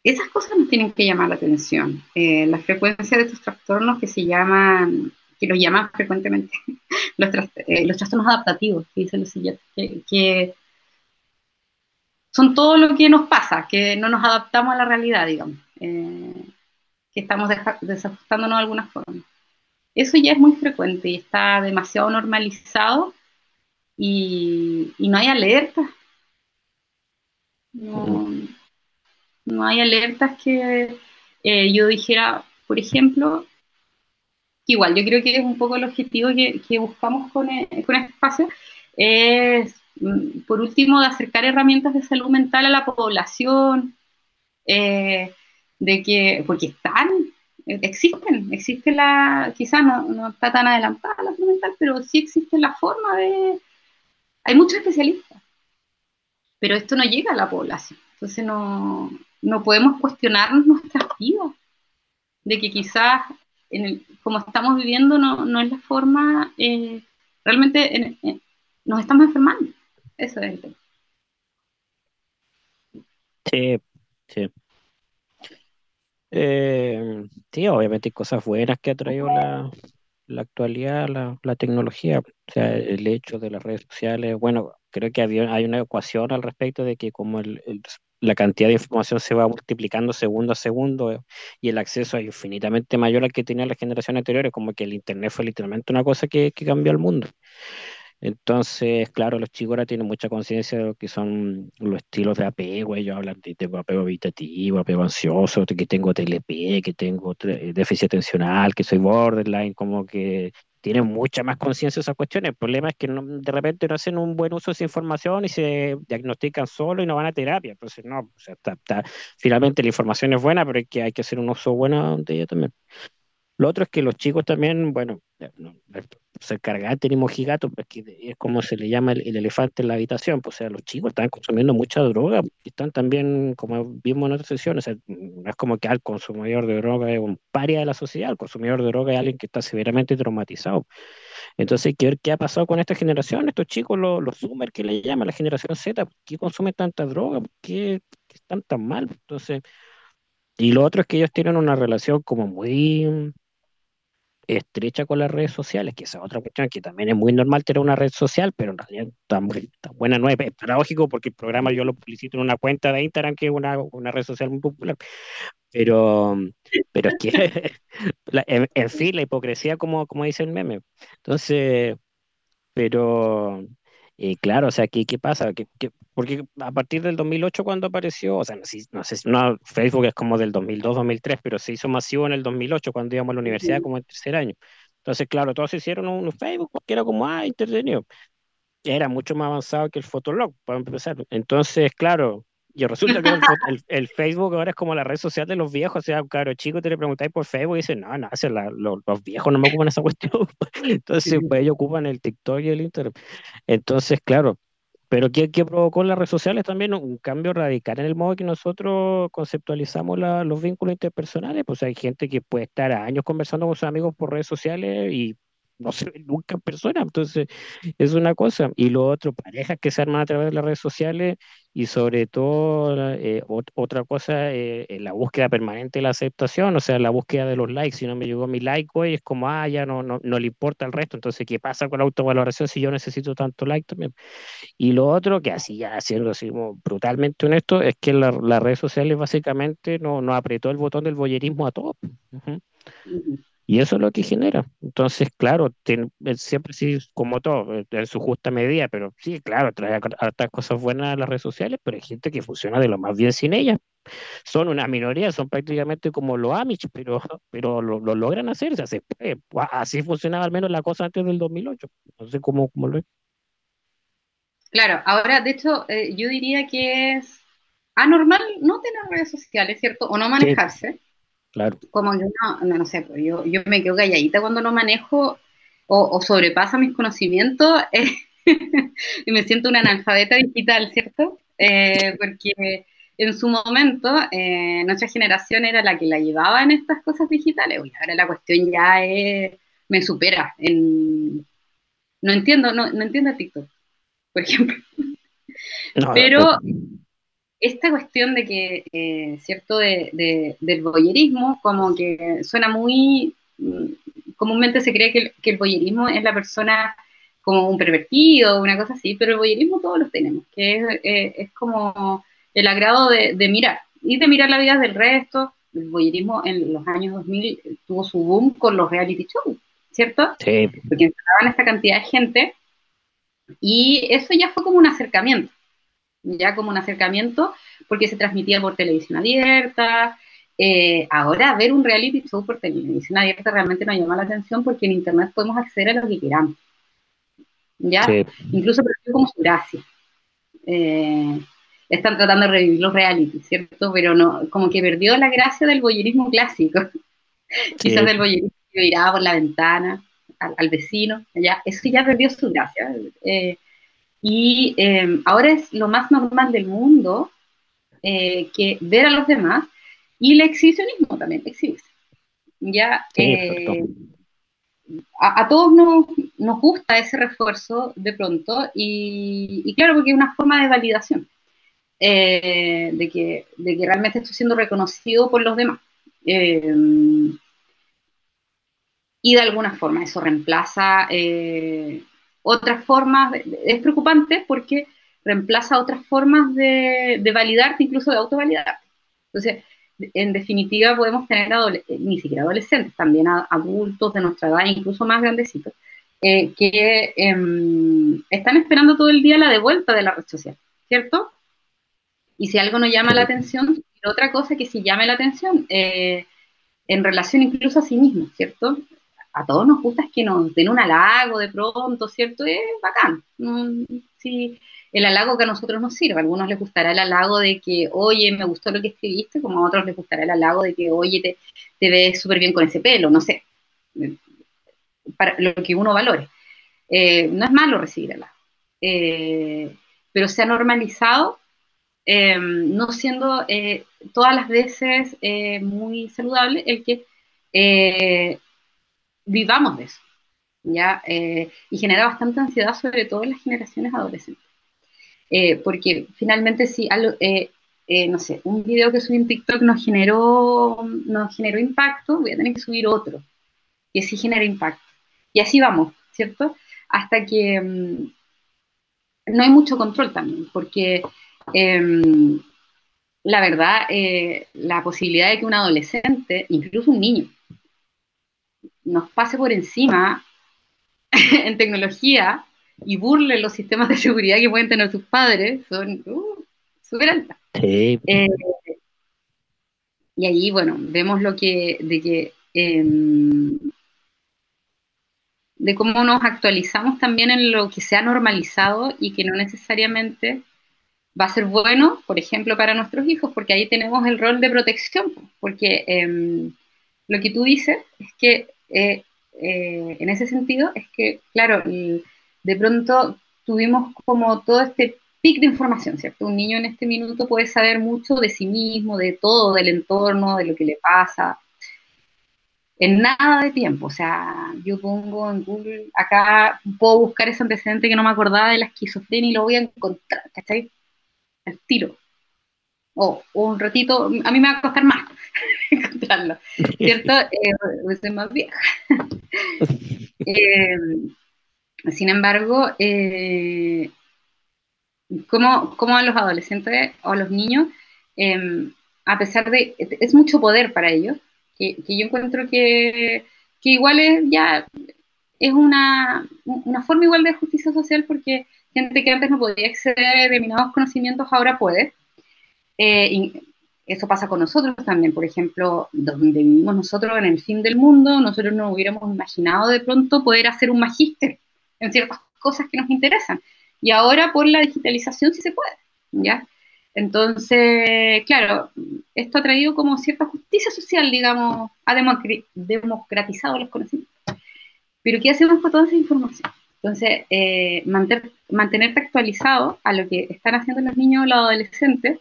esas cosas nos tienen que llamar la atención. Eh, la frecuencia de estos trastornos que se llaman, que los llaman frecuentemente eh, los, trastornos adaptativos, que dicen los siguientes, que, son todo lo que nos pasa, que no nos adaptamos a la realidad, digamos, eh, que estamos desajustándonos de alguna forma. Eso ya es muy frecuente y está demasiado normalizado y, no hay alerta. No, no hay alertas que eh, yo dijera, por ejemplo, igual yo creo que es un poco el objetivo que, buscamos con, e, con, este espacio, es, por último, de acercar herramientas de salud mental a la población, eh, de que, porque están, existen, existe la, quizás no, no, está tan adelantada la salud mental, pero sí existe la forma de, hay muchos especialistas, pero esto no llega a la población, entonces no, no podemos cuestionarnos nuestras vidas, de que quizás en como estamos viviendo no, es la forma, eh, realmente nos estamos enfermando. Eso es. Sí, sí. Eh, sí, obviamente hay cosas buenas que ha traído la, la actualidad, la, la, tecnología, o sea, el hecho de las redes sociales, bueno, creo que había, hay una ecuación al respecto de que como el, la cantidad de información se va multiplicando segundo a segundo eh, y el acceso es infinitamente mayor al que tenían las generaciones anteriores, como que el Internet fue literalmente una cosa que, que cambió el mundo. Entonces, claro, los chicos ahora tienen mucha conciencia de lo que son los estilos de apego. Ellos hablan de, de apego habitativo, apego ansioso, de que tengo TLP, que tengo déficit atencional, que soy borderline, como que tienen mucha más conciencia de esas cuestiones. El problema es que de repente no hacen un buen uso de esa información y se diagnostican solo y no van a terapia. Entonces, no, finalmente la información es buena, pero que, hay que hacer un uso bueno de ella también. Lo otro es que los chicos también, bueno, no, se cargan, tenemos gigatos, porque es como se le llama el, elefante en la habitación, pues, o sea, los chicos están consumiendo mucha droga, están también, como vimos en otras sesiones, no es como que al consumidor de droga es un paria de la sociedad, el consumidor de droga es alguien que está severamente traumatizado. Entonces hay que ver qué ha pasado con esta generación, estos chicos, los, los Zoomer que le llaman la generación Z, ¿por qué consumen tanta droga? ¿Por qué, están tan mal? Entonces, y lo otro es que ellos tienen una relación como muy estrecha con las redes sociales, que esa es otra cuestión que también es muy normal tener una red social, pero en realidad tan, buena no es. Es paradójico porque el programa yo lo publicito en una cuenta de Instagram, que es una, una red social muy popular. Pero, pero es que, en, fin, la hipocresía, como, como dice el meme. Entonces, pero eh, claro, o sea, ¿qué, qué pasa? ¿Qué, porque a partir del 2008 cuando apareció, o sea, no, no sé, no, Facebook es como del 2002, 2003, pero se hizo masivo en el 2008 cuando íbamos a la universidad como en tercer año. Entonces, claro, todos hicieron un Facebook que era como, ah, entretenido. Era mucho más avanzado que el Fotolog, para empezar. Entonces, claro, y resulta que el, Facebook ahora es como la red social de los viejos, o sea, claro, chico, te le preguntáis por Facebook y dicen, no, no, los, viejos no me ocupan esa cuestión. Entonces, pues ellos ocupan el TikTok y el Internet. Entonces, claro, pero ¿qué, ¿qué, provocó en las redes sociales también? Un cambio radical en el modo que nosotros conceptualizamos los vínculos interpersonales. Pues hay gente que puede estar años conversando con sus amigos por redes sociales y no se ve nunca en persona. Entonces, es una cosa. Y lo otro, parejas que se arman a través de las redes sociales y sobre todo, eh, otra cosa, eh, la búsqueda permanente de la aceptación, o sea, la búsqueda de los likes. Si no me llegó mi like hoy, es como, ah, ya no, no, no le importa el resto. Entonces, ¿qué pasa con la autovaloración si yo necesito tanto like también? Y lo otro, que así ya siendo así brutalmente honesto, es que las redes sociales básicamente no, no apretó el botón del boyerismo a todos. Y eso es lo que genera. Entonces, claro, siempre sí, como todo, eh, en su justa medida, pero sí, claro, trae hartas cosas buenas a las redes sociales, pero hay gente que funciona de lo más bien sin ellas. Son una minoría, son prácticamente como los Amish, pero, pero lo, logran hacer, se Así funcionaba al menos la cosa antes del 2008. No sé cómo, cómo lo es. Claro, ahora, de hecho, eh, yo diría que es anormal no tener redes sociales, ¿cierto? O no manejarse. Claro. Como yo no, no, sé, pues yo, yo me quedo calladita cuando no manejo o, sobrepasa mis conocimientos eh, y me siento una analfabeta digital, ¿cierto? Eh, porque en su momento eh, nuestra generación era la que la llevaba en estas cosas digitales. Uy, ahora la cuestión ya es, me supera. En, no entiendo, no, no entiendo TikTok, por ejemplo. Pero esta cuestión de que, eh, ¿cierto?, de, del boyerismo, como que suena muy, mm, comúnmente se cree que el, boyerismo es la persona como un pervertido, una cosa así, pero el boyerismo todos los tenemos, que es, eh, como el agrado de, mirar, y de mirar la vida del resto. El boyerismo en los años 2000 tuvo su boom con los reality shows, ¿cierto? Sí. Porque entraban esta cantidad de gente, y eso ya fue como un acercamiento ya como un acercamiento, porque se transmitía por televisión abierta. Eh, ahora, ver un reality show por televisión abierta realmente nos llama la atención porque en Internet podemos acceder a lo que queramos. ¿Ya? Incluso como su gracia. Eh, están tratando de revivir los reality, ¿cierto? Pero no, como que perdió la gracia del boyerismo clásico. Quizás del boyerismo que miraba por la ventana al, vecino, ya, eso ya perdió su gracia. Eh, y em, ahora es lo más normal del mundo eh, que ver a los demás y el exhibicionismo también existe. Ya, eh, a, todos nos, nos, gusta ese refuerzo de pronto y, claro, porque es una forma de validación eh, de, que, de, que, realmente estoy siendo reconocido por los demás. Em, y de alguna forma eso reemplaza otras formas, es preocupante porque reemplaza otras formas de, validarte, incluso de autovalidarte. Entonces, en definitiva, podemos tener ni siquiera adolescentes, también adultos de nuestra edad, incluso más grandecitos, eh, que em, están esperando todo el día la devuelta de la red social, ¿cierto? Y si algo nos llama la atención, otra cosa que sí llame la atención, eh, en relación incluso a sí mismo, ¿cierto? A todos nos gusta es que nos den un halago de pronto, ¿cierto? Es bacán. Sí, el halago que a nosotros nos sirve. A algunos les gustará el halago de que, oye, me gustó lo que escribiste, como a otros les gustará el halago de que, oye, te, te ves súper bien con ese pelo, no sé. Para lo que uno valore. Eh, no es malo recibir halago. Eh, pero se ha normalizado, eh, no siendo todas las veces muy saludable el que vivamos de eso, ¿ya? Eh, y genera bastante ansiedad, sobre todo en las generaciones adolescentes. Eh, porque finalmente si, eh, no sé, un video que subí en TikTok nos generó, nos generó impacto, voy a tener que subir otro, que sí genera impacto. Y así vamos, ¿cierto? Hasta que mm, no hay mucho control también, porque em, la verdad, la posibilidad de que un adolescente, incluso un niño, nos pase por encima en tecnología y burle los sistemas de seguridad que pueden tener sus padres son uh, súper altas. Eh, y allí, bueno, vemos lo que, de que em, de cómo nos actualizamos también en lo que se ha normalizado y que no necesariamente va a ser bueno, por ejemplo, para nuestros hijos, porque ahí tenemos el rol de protección, porque eh, lo que tú dices es que, eh, eh, en ese sentido, es que, claro, de pronto tuvimos como todo este pic de información, ¿cierto? Un niño en este minuto puede saber mucho de sí mismo, de todo, del entorno, de lo que le pasa, en nada de tiempo. O sea, yo pongo en Google, acá puedo buscar ese antecedente que no me acordaba de la esquizofrenia y lo voy a encontrar, ¿cachai? Al tiro. O, un ratito, a mí me va a costar más ¿cierto? Eh, soy más vieja. eh, sin embargo, eh, como, como, a los adolescentes o a los niños, eh, a pesar de, es mucho poder para ellos, que, que yo encuentro que, que, igual es ya, es una, una forma igual de justicia social porque gente que antes no podía acceder a determinados conocimientos ahora puede. Eh, eso pasa con nosotros también, por ejemplo, donde vivimos nosotros en el fin del mundo, nosotros no hubiéramos imaginado de pronto poder hacer un magíster en ciertas cosas que nos interesan. Y ahora por la digitalización sí se puede, ¿ya? Entonces, claro, esto ha traído como cierta justicia social, digamos, ha democratizado los conocimientos. Pero ¿qué hacemos con toda esa información? Entonces, eh, mantenerte actualizado a lo que están haciendo los niños o los adolescentes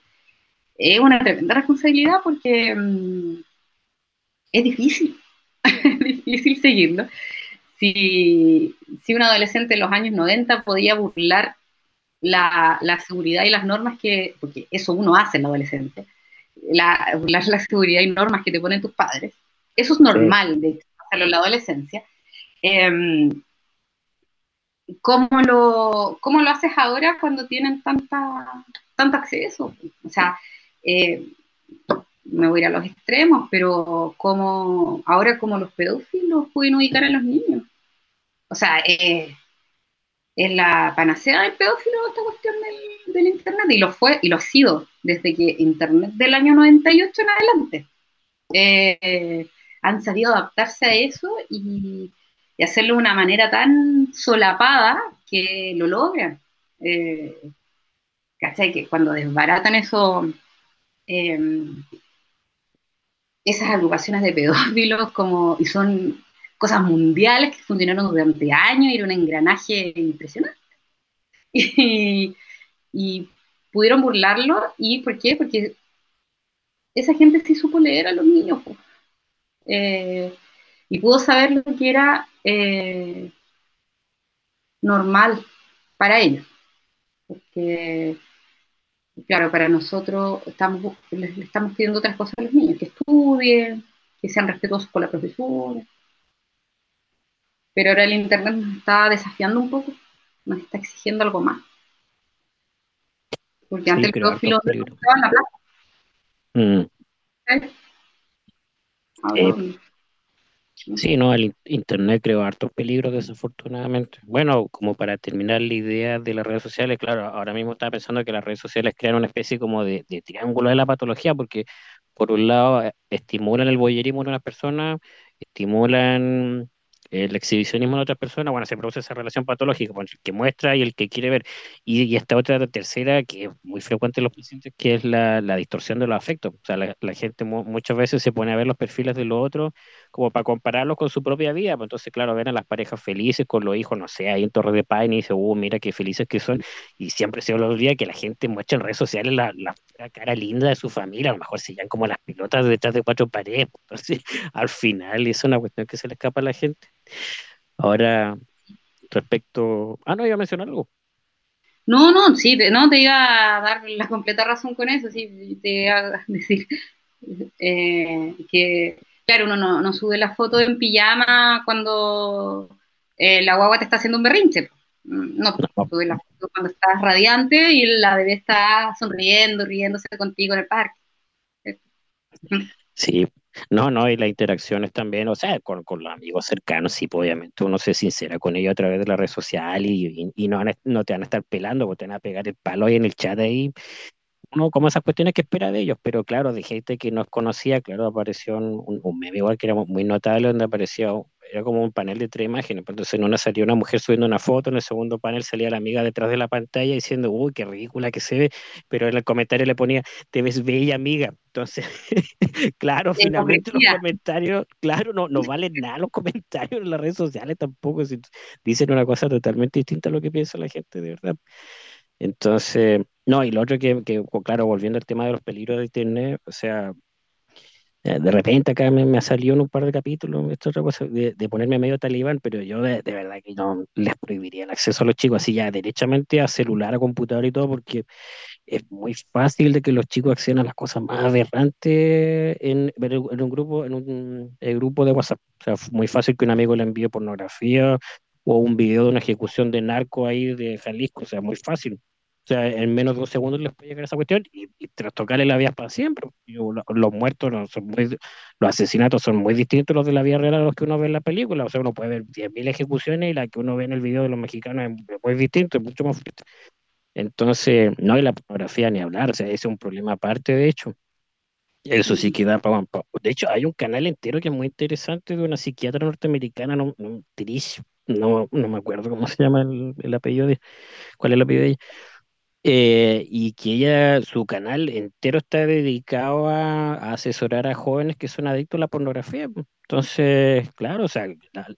es una tremenda responsabilidad porque mmm, es difícil, es difícil seguirlo. Si, si, un adolescente en los años 90 podía burlar la, la, seguridad y las normas que, porque eso uno hace en adolescente, la, burlar la seguridad y normas que te ponen tus padres, eso es normal sí. de hacerlo en la adolescencia. Eh, ¿cómo, lo, ¿Cómo lo haces ahora cuando tienen tanta, tanto acceso? O sea, eh, me voy a ir a los extremos, pero como ahora como los pedófilos pueden ubicar a los niños. O sea, eh, es la panacea del pedófilo esta cuestión del, Internet, y lo fue, y lo ha sido desde que Internet del año 98 en adelante. Eh, han sabido adaptarse a eso y, y, hacerlo de una manera tan solapada que lo logran. Eh, ¿Cachai? Que cuando desbaratan eso, eh, esas agrupaciones de pedófilos como, y son cosas mundiales que funcionaron durante años y era un engranaje impresionante. Y, pudieron burlarlo, ¿y por qué? Porque esa gente sí supo leer a los niños, eh, y pudo saber lo que era eh, normal para ellos. Porque, claro, para nosotros estamos, les, les estamos pidiendo otras cosas a los niños, que estudien, que sean respetuosos con la profesora, pero ahora el Internet nos está desafiando un poco, nos está exigiendo algo más. Porque sí, antes el pedófilo estaba en la plaza. Mm. ¿Eh? Eh, sí, no, el Internet creó hartos peligros desafortunadamente. Bueno, como para terminar la idea de las redes sociales, claro, ahora mismo estaba pensando que las redes sociales crean una especie como de, triángulo de la patología, porque por un lado eh, estimulan el boyerismo de una persona, estimulan el exhibicionismo de otras personas, bueno, se produce esa relación patológica el que muestra y el que quiere ver. Y, y esta otra tercera, que es muy frecuente en los pacientes, que es la, la distorsión de los afectos. O sea, la, la gente mu muchas veces se pone a ver los perfiles de los otros como para compararlos con su propia vida. Pues entonces, claro, ven a las parejas felices con los hijos, no sé, ahí en Torre de Paine y dice, uh, mira qué felices que son. Y siempre se olvida que la gente muestra en redes sociales la, la, cara linda de su familia, a lo mejor se llaman como las pilotas detrás de cuatro paredes. Entonces, al final, es una cuestión que se le escapa a la gente. Ahora, respecto... Ah, no, iba a mencionar algo. No, no, sí, te, no, te iba a dar la completa razón con eso, sí, te iba a decir eh, que, claro, uno no, no, sube la foto en pijama cuando eh, la guagua te está haciendo un berrinche. No, no. sube la foto cuando estás radiante y la bebé está sonriendo, riéndose contigo en el parque. Sí, no, no, y las interacciones también, o sea, con, con los amigos cercanos, sí, pues, obviamente uno se sincera con ellos a través de la red social y, y, y no, no, te van a estar pelando, porque te van a pegar el palo ahí en el chat ahí, uno como esas cuestiones que espera de ellos, pero claro, de gente que no conocía, claro, apareció un, un meme igual que era muy notable, donde aparecía, era como un panel de tres imágenes, pues entonces en una salía una mujer subiendo una foto, en el segundo panel salía la amiga detrás de la pantalla diciendo, uy, qué ridícula que se ve, pero en el comentario le ponía, te ves bella amiga, entonces, claro, finalmente los comentarios, claro, no, no valen nada los comentarios en las redes sociales tampoco, si dicen una cosa totalmente distinta a lo que piensa la gente de verdad. Entonces, no, y lo otro que, que, claro, volviendo al tema de los peligros de Internet, o sea, de repente acá me, me ha salido en un par de capítulos de, de, ponerme medio talibán, pero yo de, verdad que no les prohibiría el acceso a los chicos así ya derechamente a celular, a computador y todo, porque es muy fácil de que los chicos accedan a las cosas más aberrantes en, en un grupo, en un grupo de WhatsApp. O sea, muy fácil que un amigo le envíe pornografía o un video de una ejecución de narco ahí de Jalisco, o sea, muy fácil. O sea, en menos de dos segundos les puede llegar esa cuestión y, y tras tocarle la vida para siempre. Los muertos no son muy, los asesinatos son muy distintos los de la vida real a los que uno ve en la película. O sea, uno puede ver 10.000 ejecuciones y la que uno ve en el video de los mexicanos es muy distinto, es mucho más fuerte. Entonces, no hay la pornografía ni hablar, o sea, ese es un problema aparte, de hecho. Eso sí que da para... De hecho, hay un canal entero que es muy interesante de una psiquiatra norteamericana, no, no, no, no me acuerdo cómo se llama el, el apellido de... ¿Cuál es el apellido de ella? Eh, y que ella, su canal entero está dedicado a, asesorar a jóvenes que son adictos a la pornografía. Entonces, claro, o sea,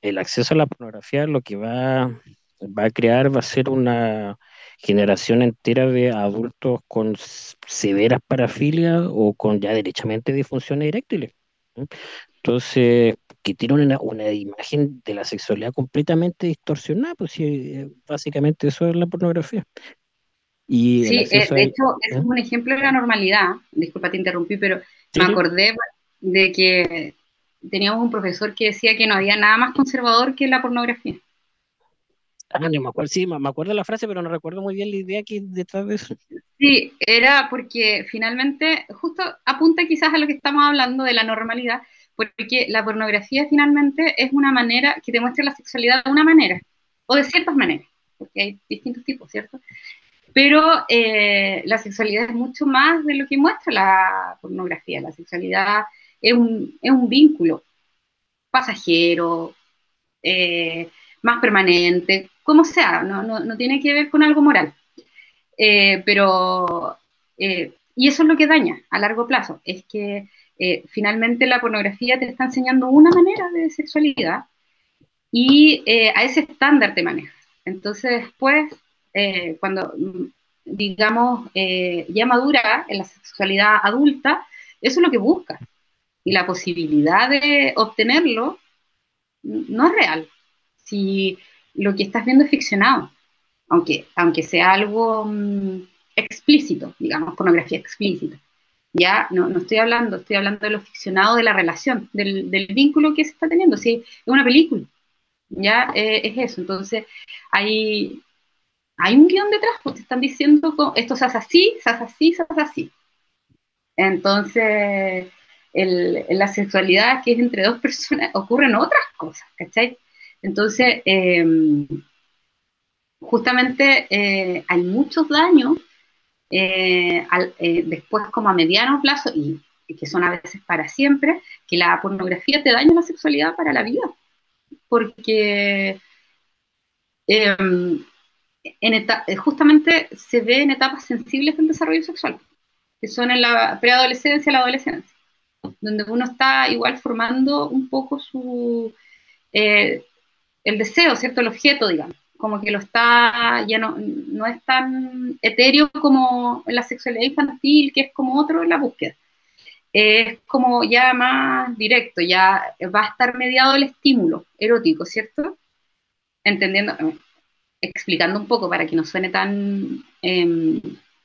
el acceso a la pornografía lo que va, va a crear va a ser una generación entera de adultos con severas parafilias o con ya derechamente disfunciones eréctiles. Entonces, que tienen una, una, imagen de la sexualidad completamente distorsionada, pues sí, básicamente eso es la pornografía. Y sí, eh, de hecho, es un ejemplo de la normalidad. Disculpa, te interrumpí, pero ¿Sí? me acordé de que teníamos un profesor que decía que no había nada más conservador que la pornografía. Ah, no me acuerdo, sí, me acuerdo la frase, pero no recuerdo muy bien la idea que detrás de eso. Sí, era porque finalmente, justo apunta quizás a lo que estamos hablando de la normalidad, porque la pornografía finalmente es una manera que te muestra la sexualidad de una manera, o de ciertas maneras, porque hay distintos tipos, ¿cierto? Pero eh, la sexualidad es mucho más de lo que muestra la pornografía. La sexualidad es un, es un vínculo pasajero, eh, más permanente, como sea, no, no, no, tiene que ver con algo moral. Eh, pero, y eso es lo que daña a largo plazo, es que finalmente la pornografía te está enseñando una manera de sexualidad y a ese estándar te manejas. Entonces después, cuando digamos ya madura en la sexualidad adulta, eso es lo que busca. Y la posibilidad de obtenerlo no es real. Si lo que estás viendo es ficcionado, aunque, aunque sea algo mmm, explícito, digamos, pornografía explícita. Ya no, no, estoy hablando, estoy hablando de lo ficcionado de la relación, del, del vínculo que se está teniendo. Si es una película, ya eh, es eso. Entonces, hay, hay un guion detrás, porque te están diciendo esto se hace así, se hace así, se hace así. Entonces, el, la sexualidad que es entre dos personas, ocurren otras cosas, ¿cachai? Entonces, eh, justamente eh, hay muchos daños eh, eh, después como a mediano plazo y, y, que son a veces para siempre, que la pornografía te daña la sexualidad para la vida. Porque en justamente se ve en etapas sensibles del desarrollo sexual, que son en la preadolescencia y la adolescencia, donde uno está igual formando un poco su el deseo, ¿cierto? El objeto, digamos, como que lo está, ya no, no es tan etéreo como la sexualidad infantil, que es como otro en la búsqueda. Es como ya más directo, ya va a estar mediado el estímulo erótico, ¿cierto? Entendiendo, explicando un poco para que no suene tan eh,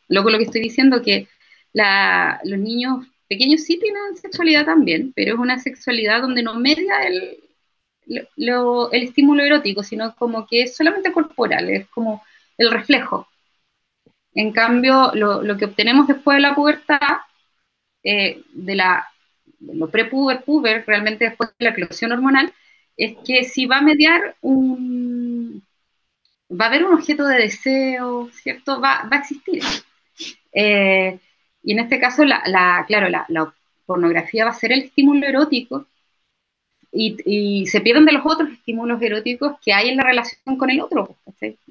loco lo que estoy diciendo, que los niños pequeños sí tienen sexualidad también, pero es una sexualidad donde no media el, el estímulo erótico, sino como que es solamente corporal, es como el reflejo. En cambio, lo, lo que obtenemos después de la pubertad, eh, de, la, de lo prepuber, puber, realmente después de la eclosión hormonal, es que si va a mediar un, va a haber un objeto de deseo, ¿cierto? Va, va a existir. Eh, Y en este caso, la, la claro, la, pornografía va a ser el estímulo erótico y, y, se pierden de los otros estímulos eróticos que hay en la relación con el otro.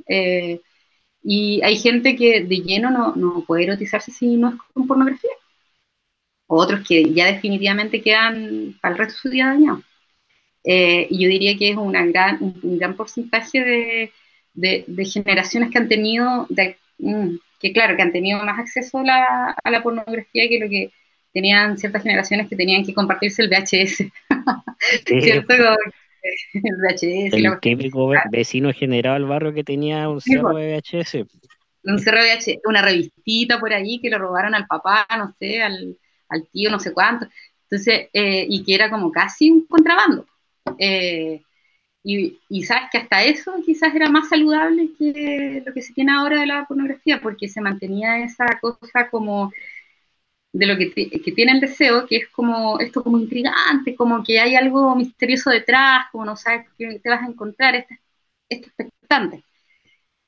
Eh, y hay gente que de lleno no, no, puede erotizarse si no es con pornografía. Otros que ya definitivamente quedan para el resto de su vida dañados. Eh, y yo diría que es una gran, un, un gran porcentaje de, de, de, generaciones que han tenido, de, mm, que claro, que han tenido más acceso a la, a la, pornografía que lo que tenían ciertas generaciones que tenían que compartirse el VHS. Sí. ¿Cierto? El VHS. El típico vecino generado al barrio que tenía un cerro de VHS. Un cerro de VHS, una revistita por ahí que le robaron al papá, no sé, al, al tío, no sé cuánto. Entonces, eh, y que era como casi un contrabando. Eh, y, y, sabes que hasta eso quizás era más saludable que lo que se tiene ahora de la pornografía, porque se mantenía esa cosa como de lo que, que, tiene el deseo, que es como esto como intrigante, como que hay algo misterioso detrás, como no sabes qué te vas a encontrar, esto, esto expectante.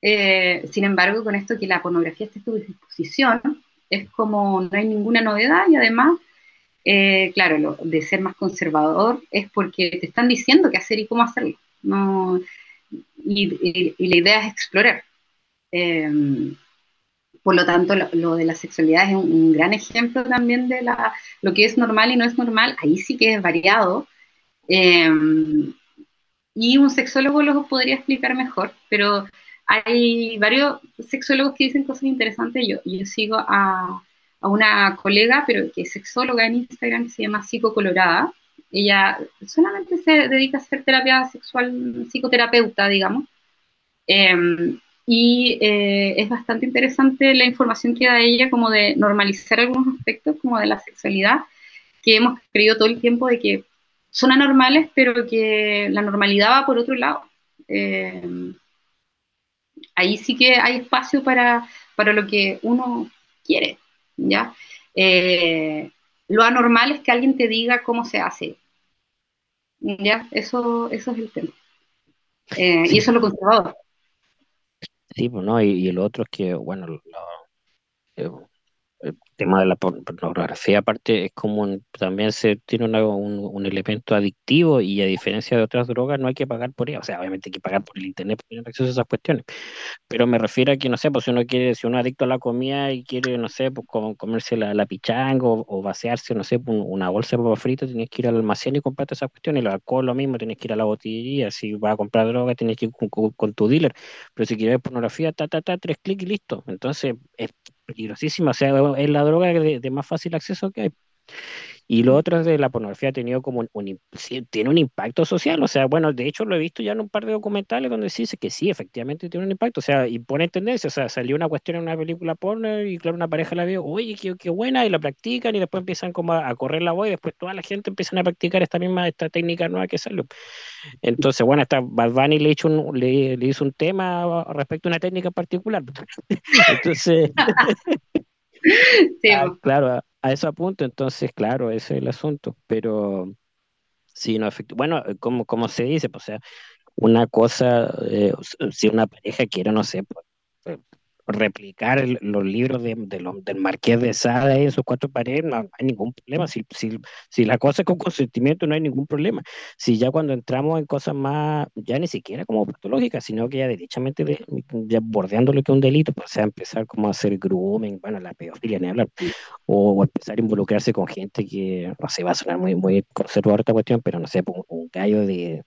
Eh, sin embargo, con esto que la pornografía esté a tu disposición, es como no hay ninguna novedad y además eh, claro, lo de ser más conservador es porque te están diciendo qué hacer y cómo hacerlo. No, y, la idea es explorar. Eh, por lo tanto, lo, de la sexualidad es un, gran ejemplo también de lo que es normal y no es normal. Ahí sí que es variado. Eh, y un sexólogo lo podría explicar mejor, pero hay varios sexólogos que dicen cosas interesantes. Yo, yo sigo a, a una colega, pero que es sexóloga en Instagram, que se llama Psico Colorada. Ella solamente se dedica a hacer terapia sexual, psicoterapeuta, digamos. Eh, y eh, es bastante interesante la información que da ella como de normalizar algunos aspectos como de la sexualidad que hemos creído todo el tiempo de que son anormales, pero que la normalidad va por otro lado. Eh, ahí sí que hay espacio para, para lo que uno quiere. ¿Ya? Eh, lo anormal es que alguien te diga cómo se hace, ¿ya? Eso, eso es el tema. Eh, sí. Y eso es lo conservador. Sí, pues no, y, y el otro es que, bueno, lo, eh, el tema de la pornografía aparte es como un, también se tiene una, un, un, elemento adictivo y a diferencia de otras drogas no hay que pagar por ella, o sea, obviamente hay que pagar por el internet para tener acceso a esas cuestiones, pero me refiero a que, no sé, pues si uno quiere, si uno es adicto a la comida y quiere, no sé, pues comerse la, la pichanga o, o, vaciarse, no sé, pues una bolsa de papas fritas, tienes que ir al almacén y comprarte esas cuestiones, el alcohol lo mismo, tienes que ir a la botillería, si vas a comprar droga tienes que ir con, con, con tu dealer, pero si quieres pornografía, ta, ta, ta, tres clics y listo, entonces es peligrosísima, o sea, es la droga de, de, más fácil acceso que hay. Y lo otro es de la pornografía ha tenido como un, un, tiene un impacto social, o sea, bueno, de hecho lo he visto ya en un par de documentales donde se dice que sí, efectivamente tiene un impacto, o sea, y pone tendencia, o sea, salió una cuestión en una película porno y claro, una pareja la vio, oye, qué, qué buena, y la practican y después empiezan como a, a correr la voz y después toda la gente empieza a practicar esta misma, esta técnica nueva que salió. Entonces, bueno, hasta Bad Bunny le hizo un, le, le hizo un tema respecto a una técnica en particular. Entonces... sí, ah, claro, a, eso apunto, entonces, claro, ese es el asunto, pero sí, no, bueno, como, como se dice, pues, o sea, una cosa, eh, si una pareja quiere, no sé, pues, replicar el, los libros de, de del Marqués de Sade y sus cuatro paredes, no, no hay ningún problema. Si, si, si, la cosa es con consentimiento, no hay ningún problema. Si ya cuando entramos en cosas más, ya ni siquiera como patológicas, sino que ya derechamente de, ya bordeando lo que es un delito, pues o sea, empezar como a hacer grooming, bueno, la pedofilia ni hablar, o, o, empezar a involucrarse con gente que, no sé, va a sonar muy, muy conservador esta cuestión, pero no sé, un, un gallo de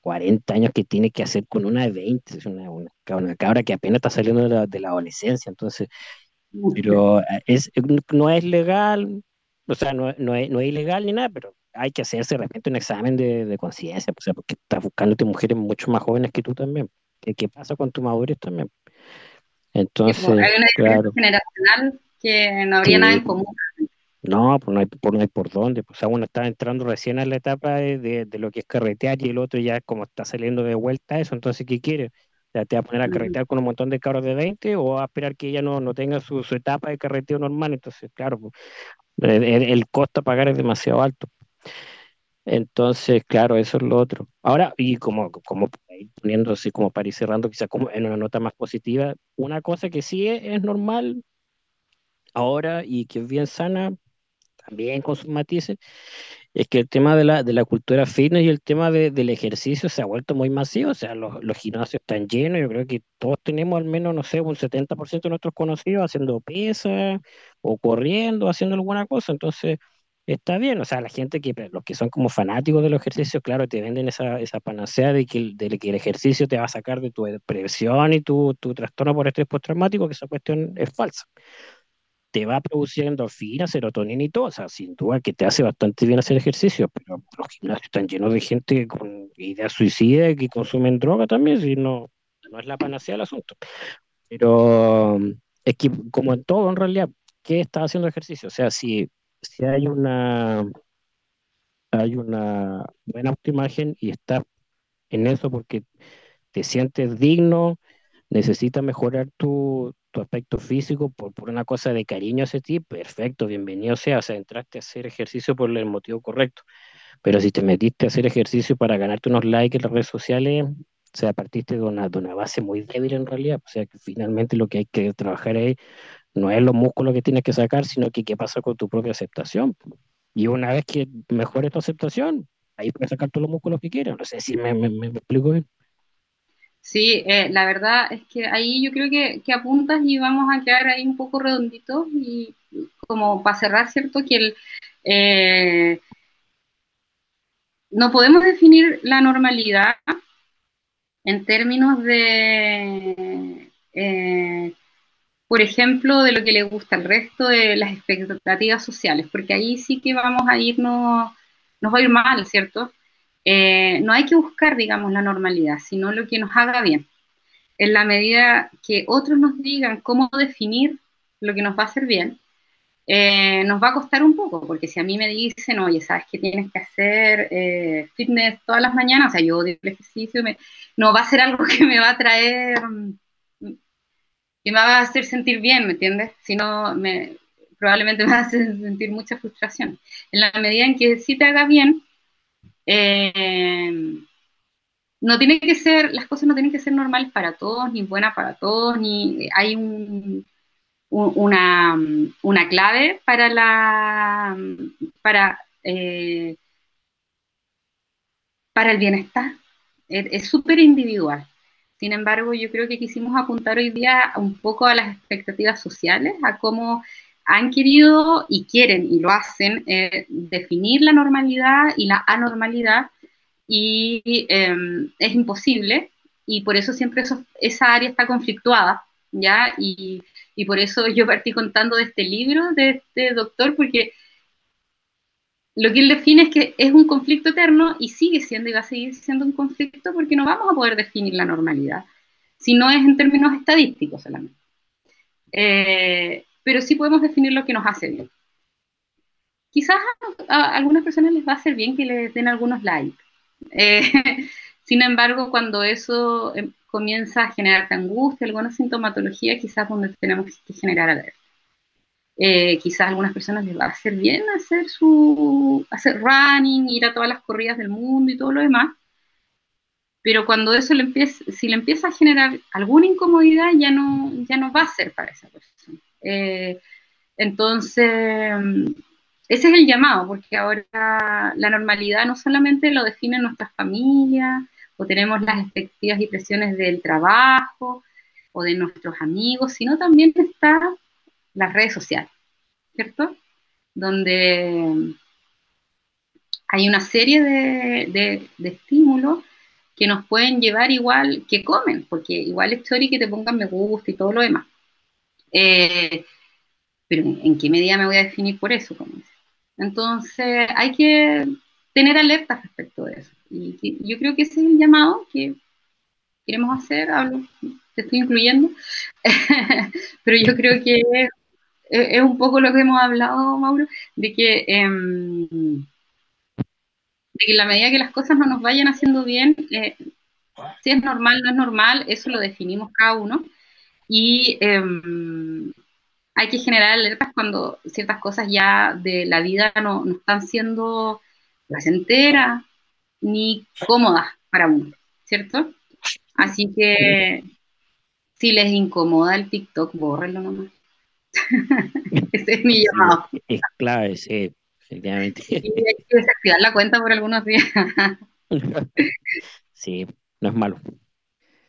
40 años que tiene que hacer con una de 20, es una, una, una cabra que apenas está saliendo de la, de la adolescencia, entonces, pero es, no es legal, o sea, no, no, es, no es ilegal ni nada, pero hay que hacerse de repente un examen de, de conciencia, o sea, porque estás buscándote mujeres mucho más jóvenes que tú también. ¿Qué, qué pasa con tu madurez también? Entonces, hay una diferencia claro. generacional que no habría sí, nada en común. No, pues no hay por, no hay por dónde. Pues, o sea, uno está entrando recién a la etapa de, de, de, lo que es carretear y el otro ya como está saliendo de vuelta a eso, entonces, ¿qué quiere? ¿te va a poner a carretear con un montón de cabros de 20 o a esperar que ella no, no tenga su, su etapa de carreteo normal? Entonces, claro, pues, el, el, costo a pagar es demasiado alto. Entonces, claro, eso es lo otro. Ahora, y como, como poniéndose como para ir cerrando, quizás como en una nota más positiva, una cosa que sí es, es normal ahora y que es bien sana, también con sus matices, es que el tema de la, de la cultura fitness y el tema de- del ejercicio se ha vuelto muy masivo, o sea, los, los gimnasios están llenos, yo creo que todos tenemos al menos, no sé, un 70% de nuestros conocidos haciendo pesas o corriendo, haciendo alguna cosa, entonces está bien, o sea, la gente que, los que son como fanáticos de los ejercicios, claro, te venden esa, esa panacea de que, el- de que el ejercicio te va a sacar de tu depresión y tu, tu trastorno por estrés postraumático, que esa cuestión es falsa te va a producir endorfina, serotonina y todo, o sea, sin duda que te hace bastante bien hacer ejercicio, pero los gimnasios están llenos de gente con ideas suicidas que consumen droga también, si no, no es la panacea del asunto. Pero es que, como en todo, en realidad, ¿qué estás haciendo ejercicio? O sea, si, si hay una, hay una buena autoimagen y estás en eso porque te sientes digno, necesitas mejorar tu, tu aspecto físico por, por una cosa de cariño hacia ti, perfecto, bienvenido sea, o sea, entraste a hacer ejercicio por el motivo correcto, pero si te metiste a hacer ejercicio para ganarte unos likes en las redes sociales, o sea, partiste de una, de una base muy débil en realidad, o sea, que finalmente lo que hay que trabajar ahí no es los músculos que tienes que sacar, sino que qué pasa con tu propia aceptación. Y una vez que mejores tu aceptación, ahí puedes sacar todos los músculos que quieras. No sé si me, me, me explico bien. Sí, eh, la verdad es que ahí yo creo que, apuntas y vamos a quedar ahí un poco redonditos y como para cerrar, ¿cierto? Que el, eh, no podemos definir la normalidad en términos de, eh, por ejemplo, de lo que le gusta al resto de las expectativas sociales, porque ahí sí que vamos a irnos, nos va a ir mal, ¿cierto? Eh, no hay que buscar, digamos, la normalidad, sino lo que nos haga bien. En la medida que otros nos digan cómo definir lo que nos va a hacer bien, eh, nos va a costar un poco, porque si a mí me dicen, oye, sabes que tienes que hacer eh, fitness todas las mañanas, o sea, yo odio el ejercicio, me, no va a ser algo que me va a traer, que me va a hacer sentir bien, ¿me entiendes? Si no, me, probablemente me va a hacer sentir mucha frustración. En la medida en que sí te haga bien, eh, no tiene que ser, las cosas no tienen que ser normales para todos, ni buenas para todos, ni hay un, una, una, clave para la para, eh, para el bienestar. Es súper individual. Sin embargo, yo creo que quisimos apuntar hoy día un poco a las expectativas sociales, a cómo han querido y quieren y lo hacen eh, definir la normalidad y la anormalidad y eh, es imposible y por eso siempre eso, esa área está conflictuada, ¿ya? Y, y, por eso yo partí contando de este libro, de este doctor, porque lo que él define es que es un conflicto eterno y sigue siendo y va a seguir siendo un conflicto porque no vamos a poder definir la normalidad, si no es en términos estadísticos solamente. Eh, pero sí podemos definir lo que nos hace bien. Quizás a, algunas personas les va a hacer bien que les den algunos likes. Eh, sin embargo, cuando eso eh, comienza a generar angustia, alguna sintomatología, quizás donde tenemos que generar alerta. Eh, quizás a algunas personas les va a hacer bien hacer su hacer running, ir a todas las corridas del mundo y todo lo demás, pero cuando eso le empieza, si le empieza a generar alguna incomodidad, ya no, ya no va a ser para esa persona. Eh, entonces, ese es el llamado, porque ahora la normalidad no solamente lo definen nuestras familias, o tenemos las expectativas y presiones del trabajo, o de nuestros amigos, sino también está las redes sociales, ¿cierto? Donde hay una serie de, de, de, estímulos que nos pueden llevar igual que comen, porque igual es story que te pongan me gusta y todo lo demás. Eh, pero ¿en qué medida me voy a definir por eso? Entonces hay que tener alertas respecto de eso. Y, yo creo que ese es el llamado que queremos hacer, hablo, te estoy incluyendo, pero yo creo que es, es, un poco lo que hemos hablado, Mauro, de que, que en la medida que las cosas no nos vayan haciendo bien, eh, si es normal, no es normal, eso lo definimos cada uno. Y eh, hay que generar alertas cuando ciertas cosas ya de la vida no, no están siendo placenteras ni cómodas para uno, ¿cierto? Así que si les incomoda el TikTok, bórrenlo nomás. Ese es mi llamado. es clave, sí, efectivamente. Y hay que desactivar la cuenta por algunos días. sí, no es malo.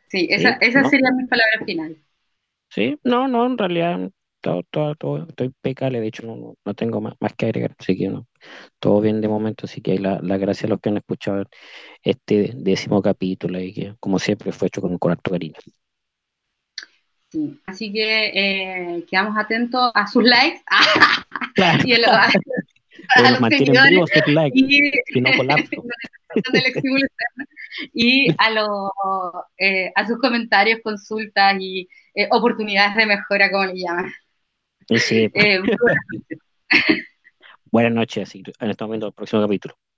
Sí, esa, esa sería mi palabra final. Sí, no, no, en realidad todo, todo, todo estoy impecable, de hecho no, no, tengo más, más, que agregar, así que no, todo bien de momento, así que hay la, la gracia a los que han escuchado este décimo capítulo y que como siempre fue hecho con, con harto cariño. Sí, así que eh, quedamos atentos a sus likes. Y a, los, a, los seguidores. like, y, no y a, los, eh, a sus comentarios, consultas y eh, oportunidades de mejora, como le llaman. Sí. Eh, buenas noches, en este momento, el próximo capítulo.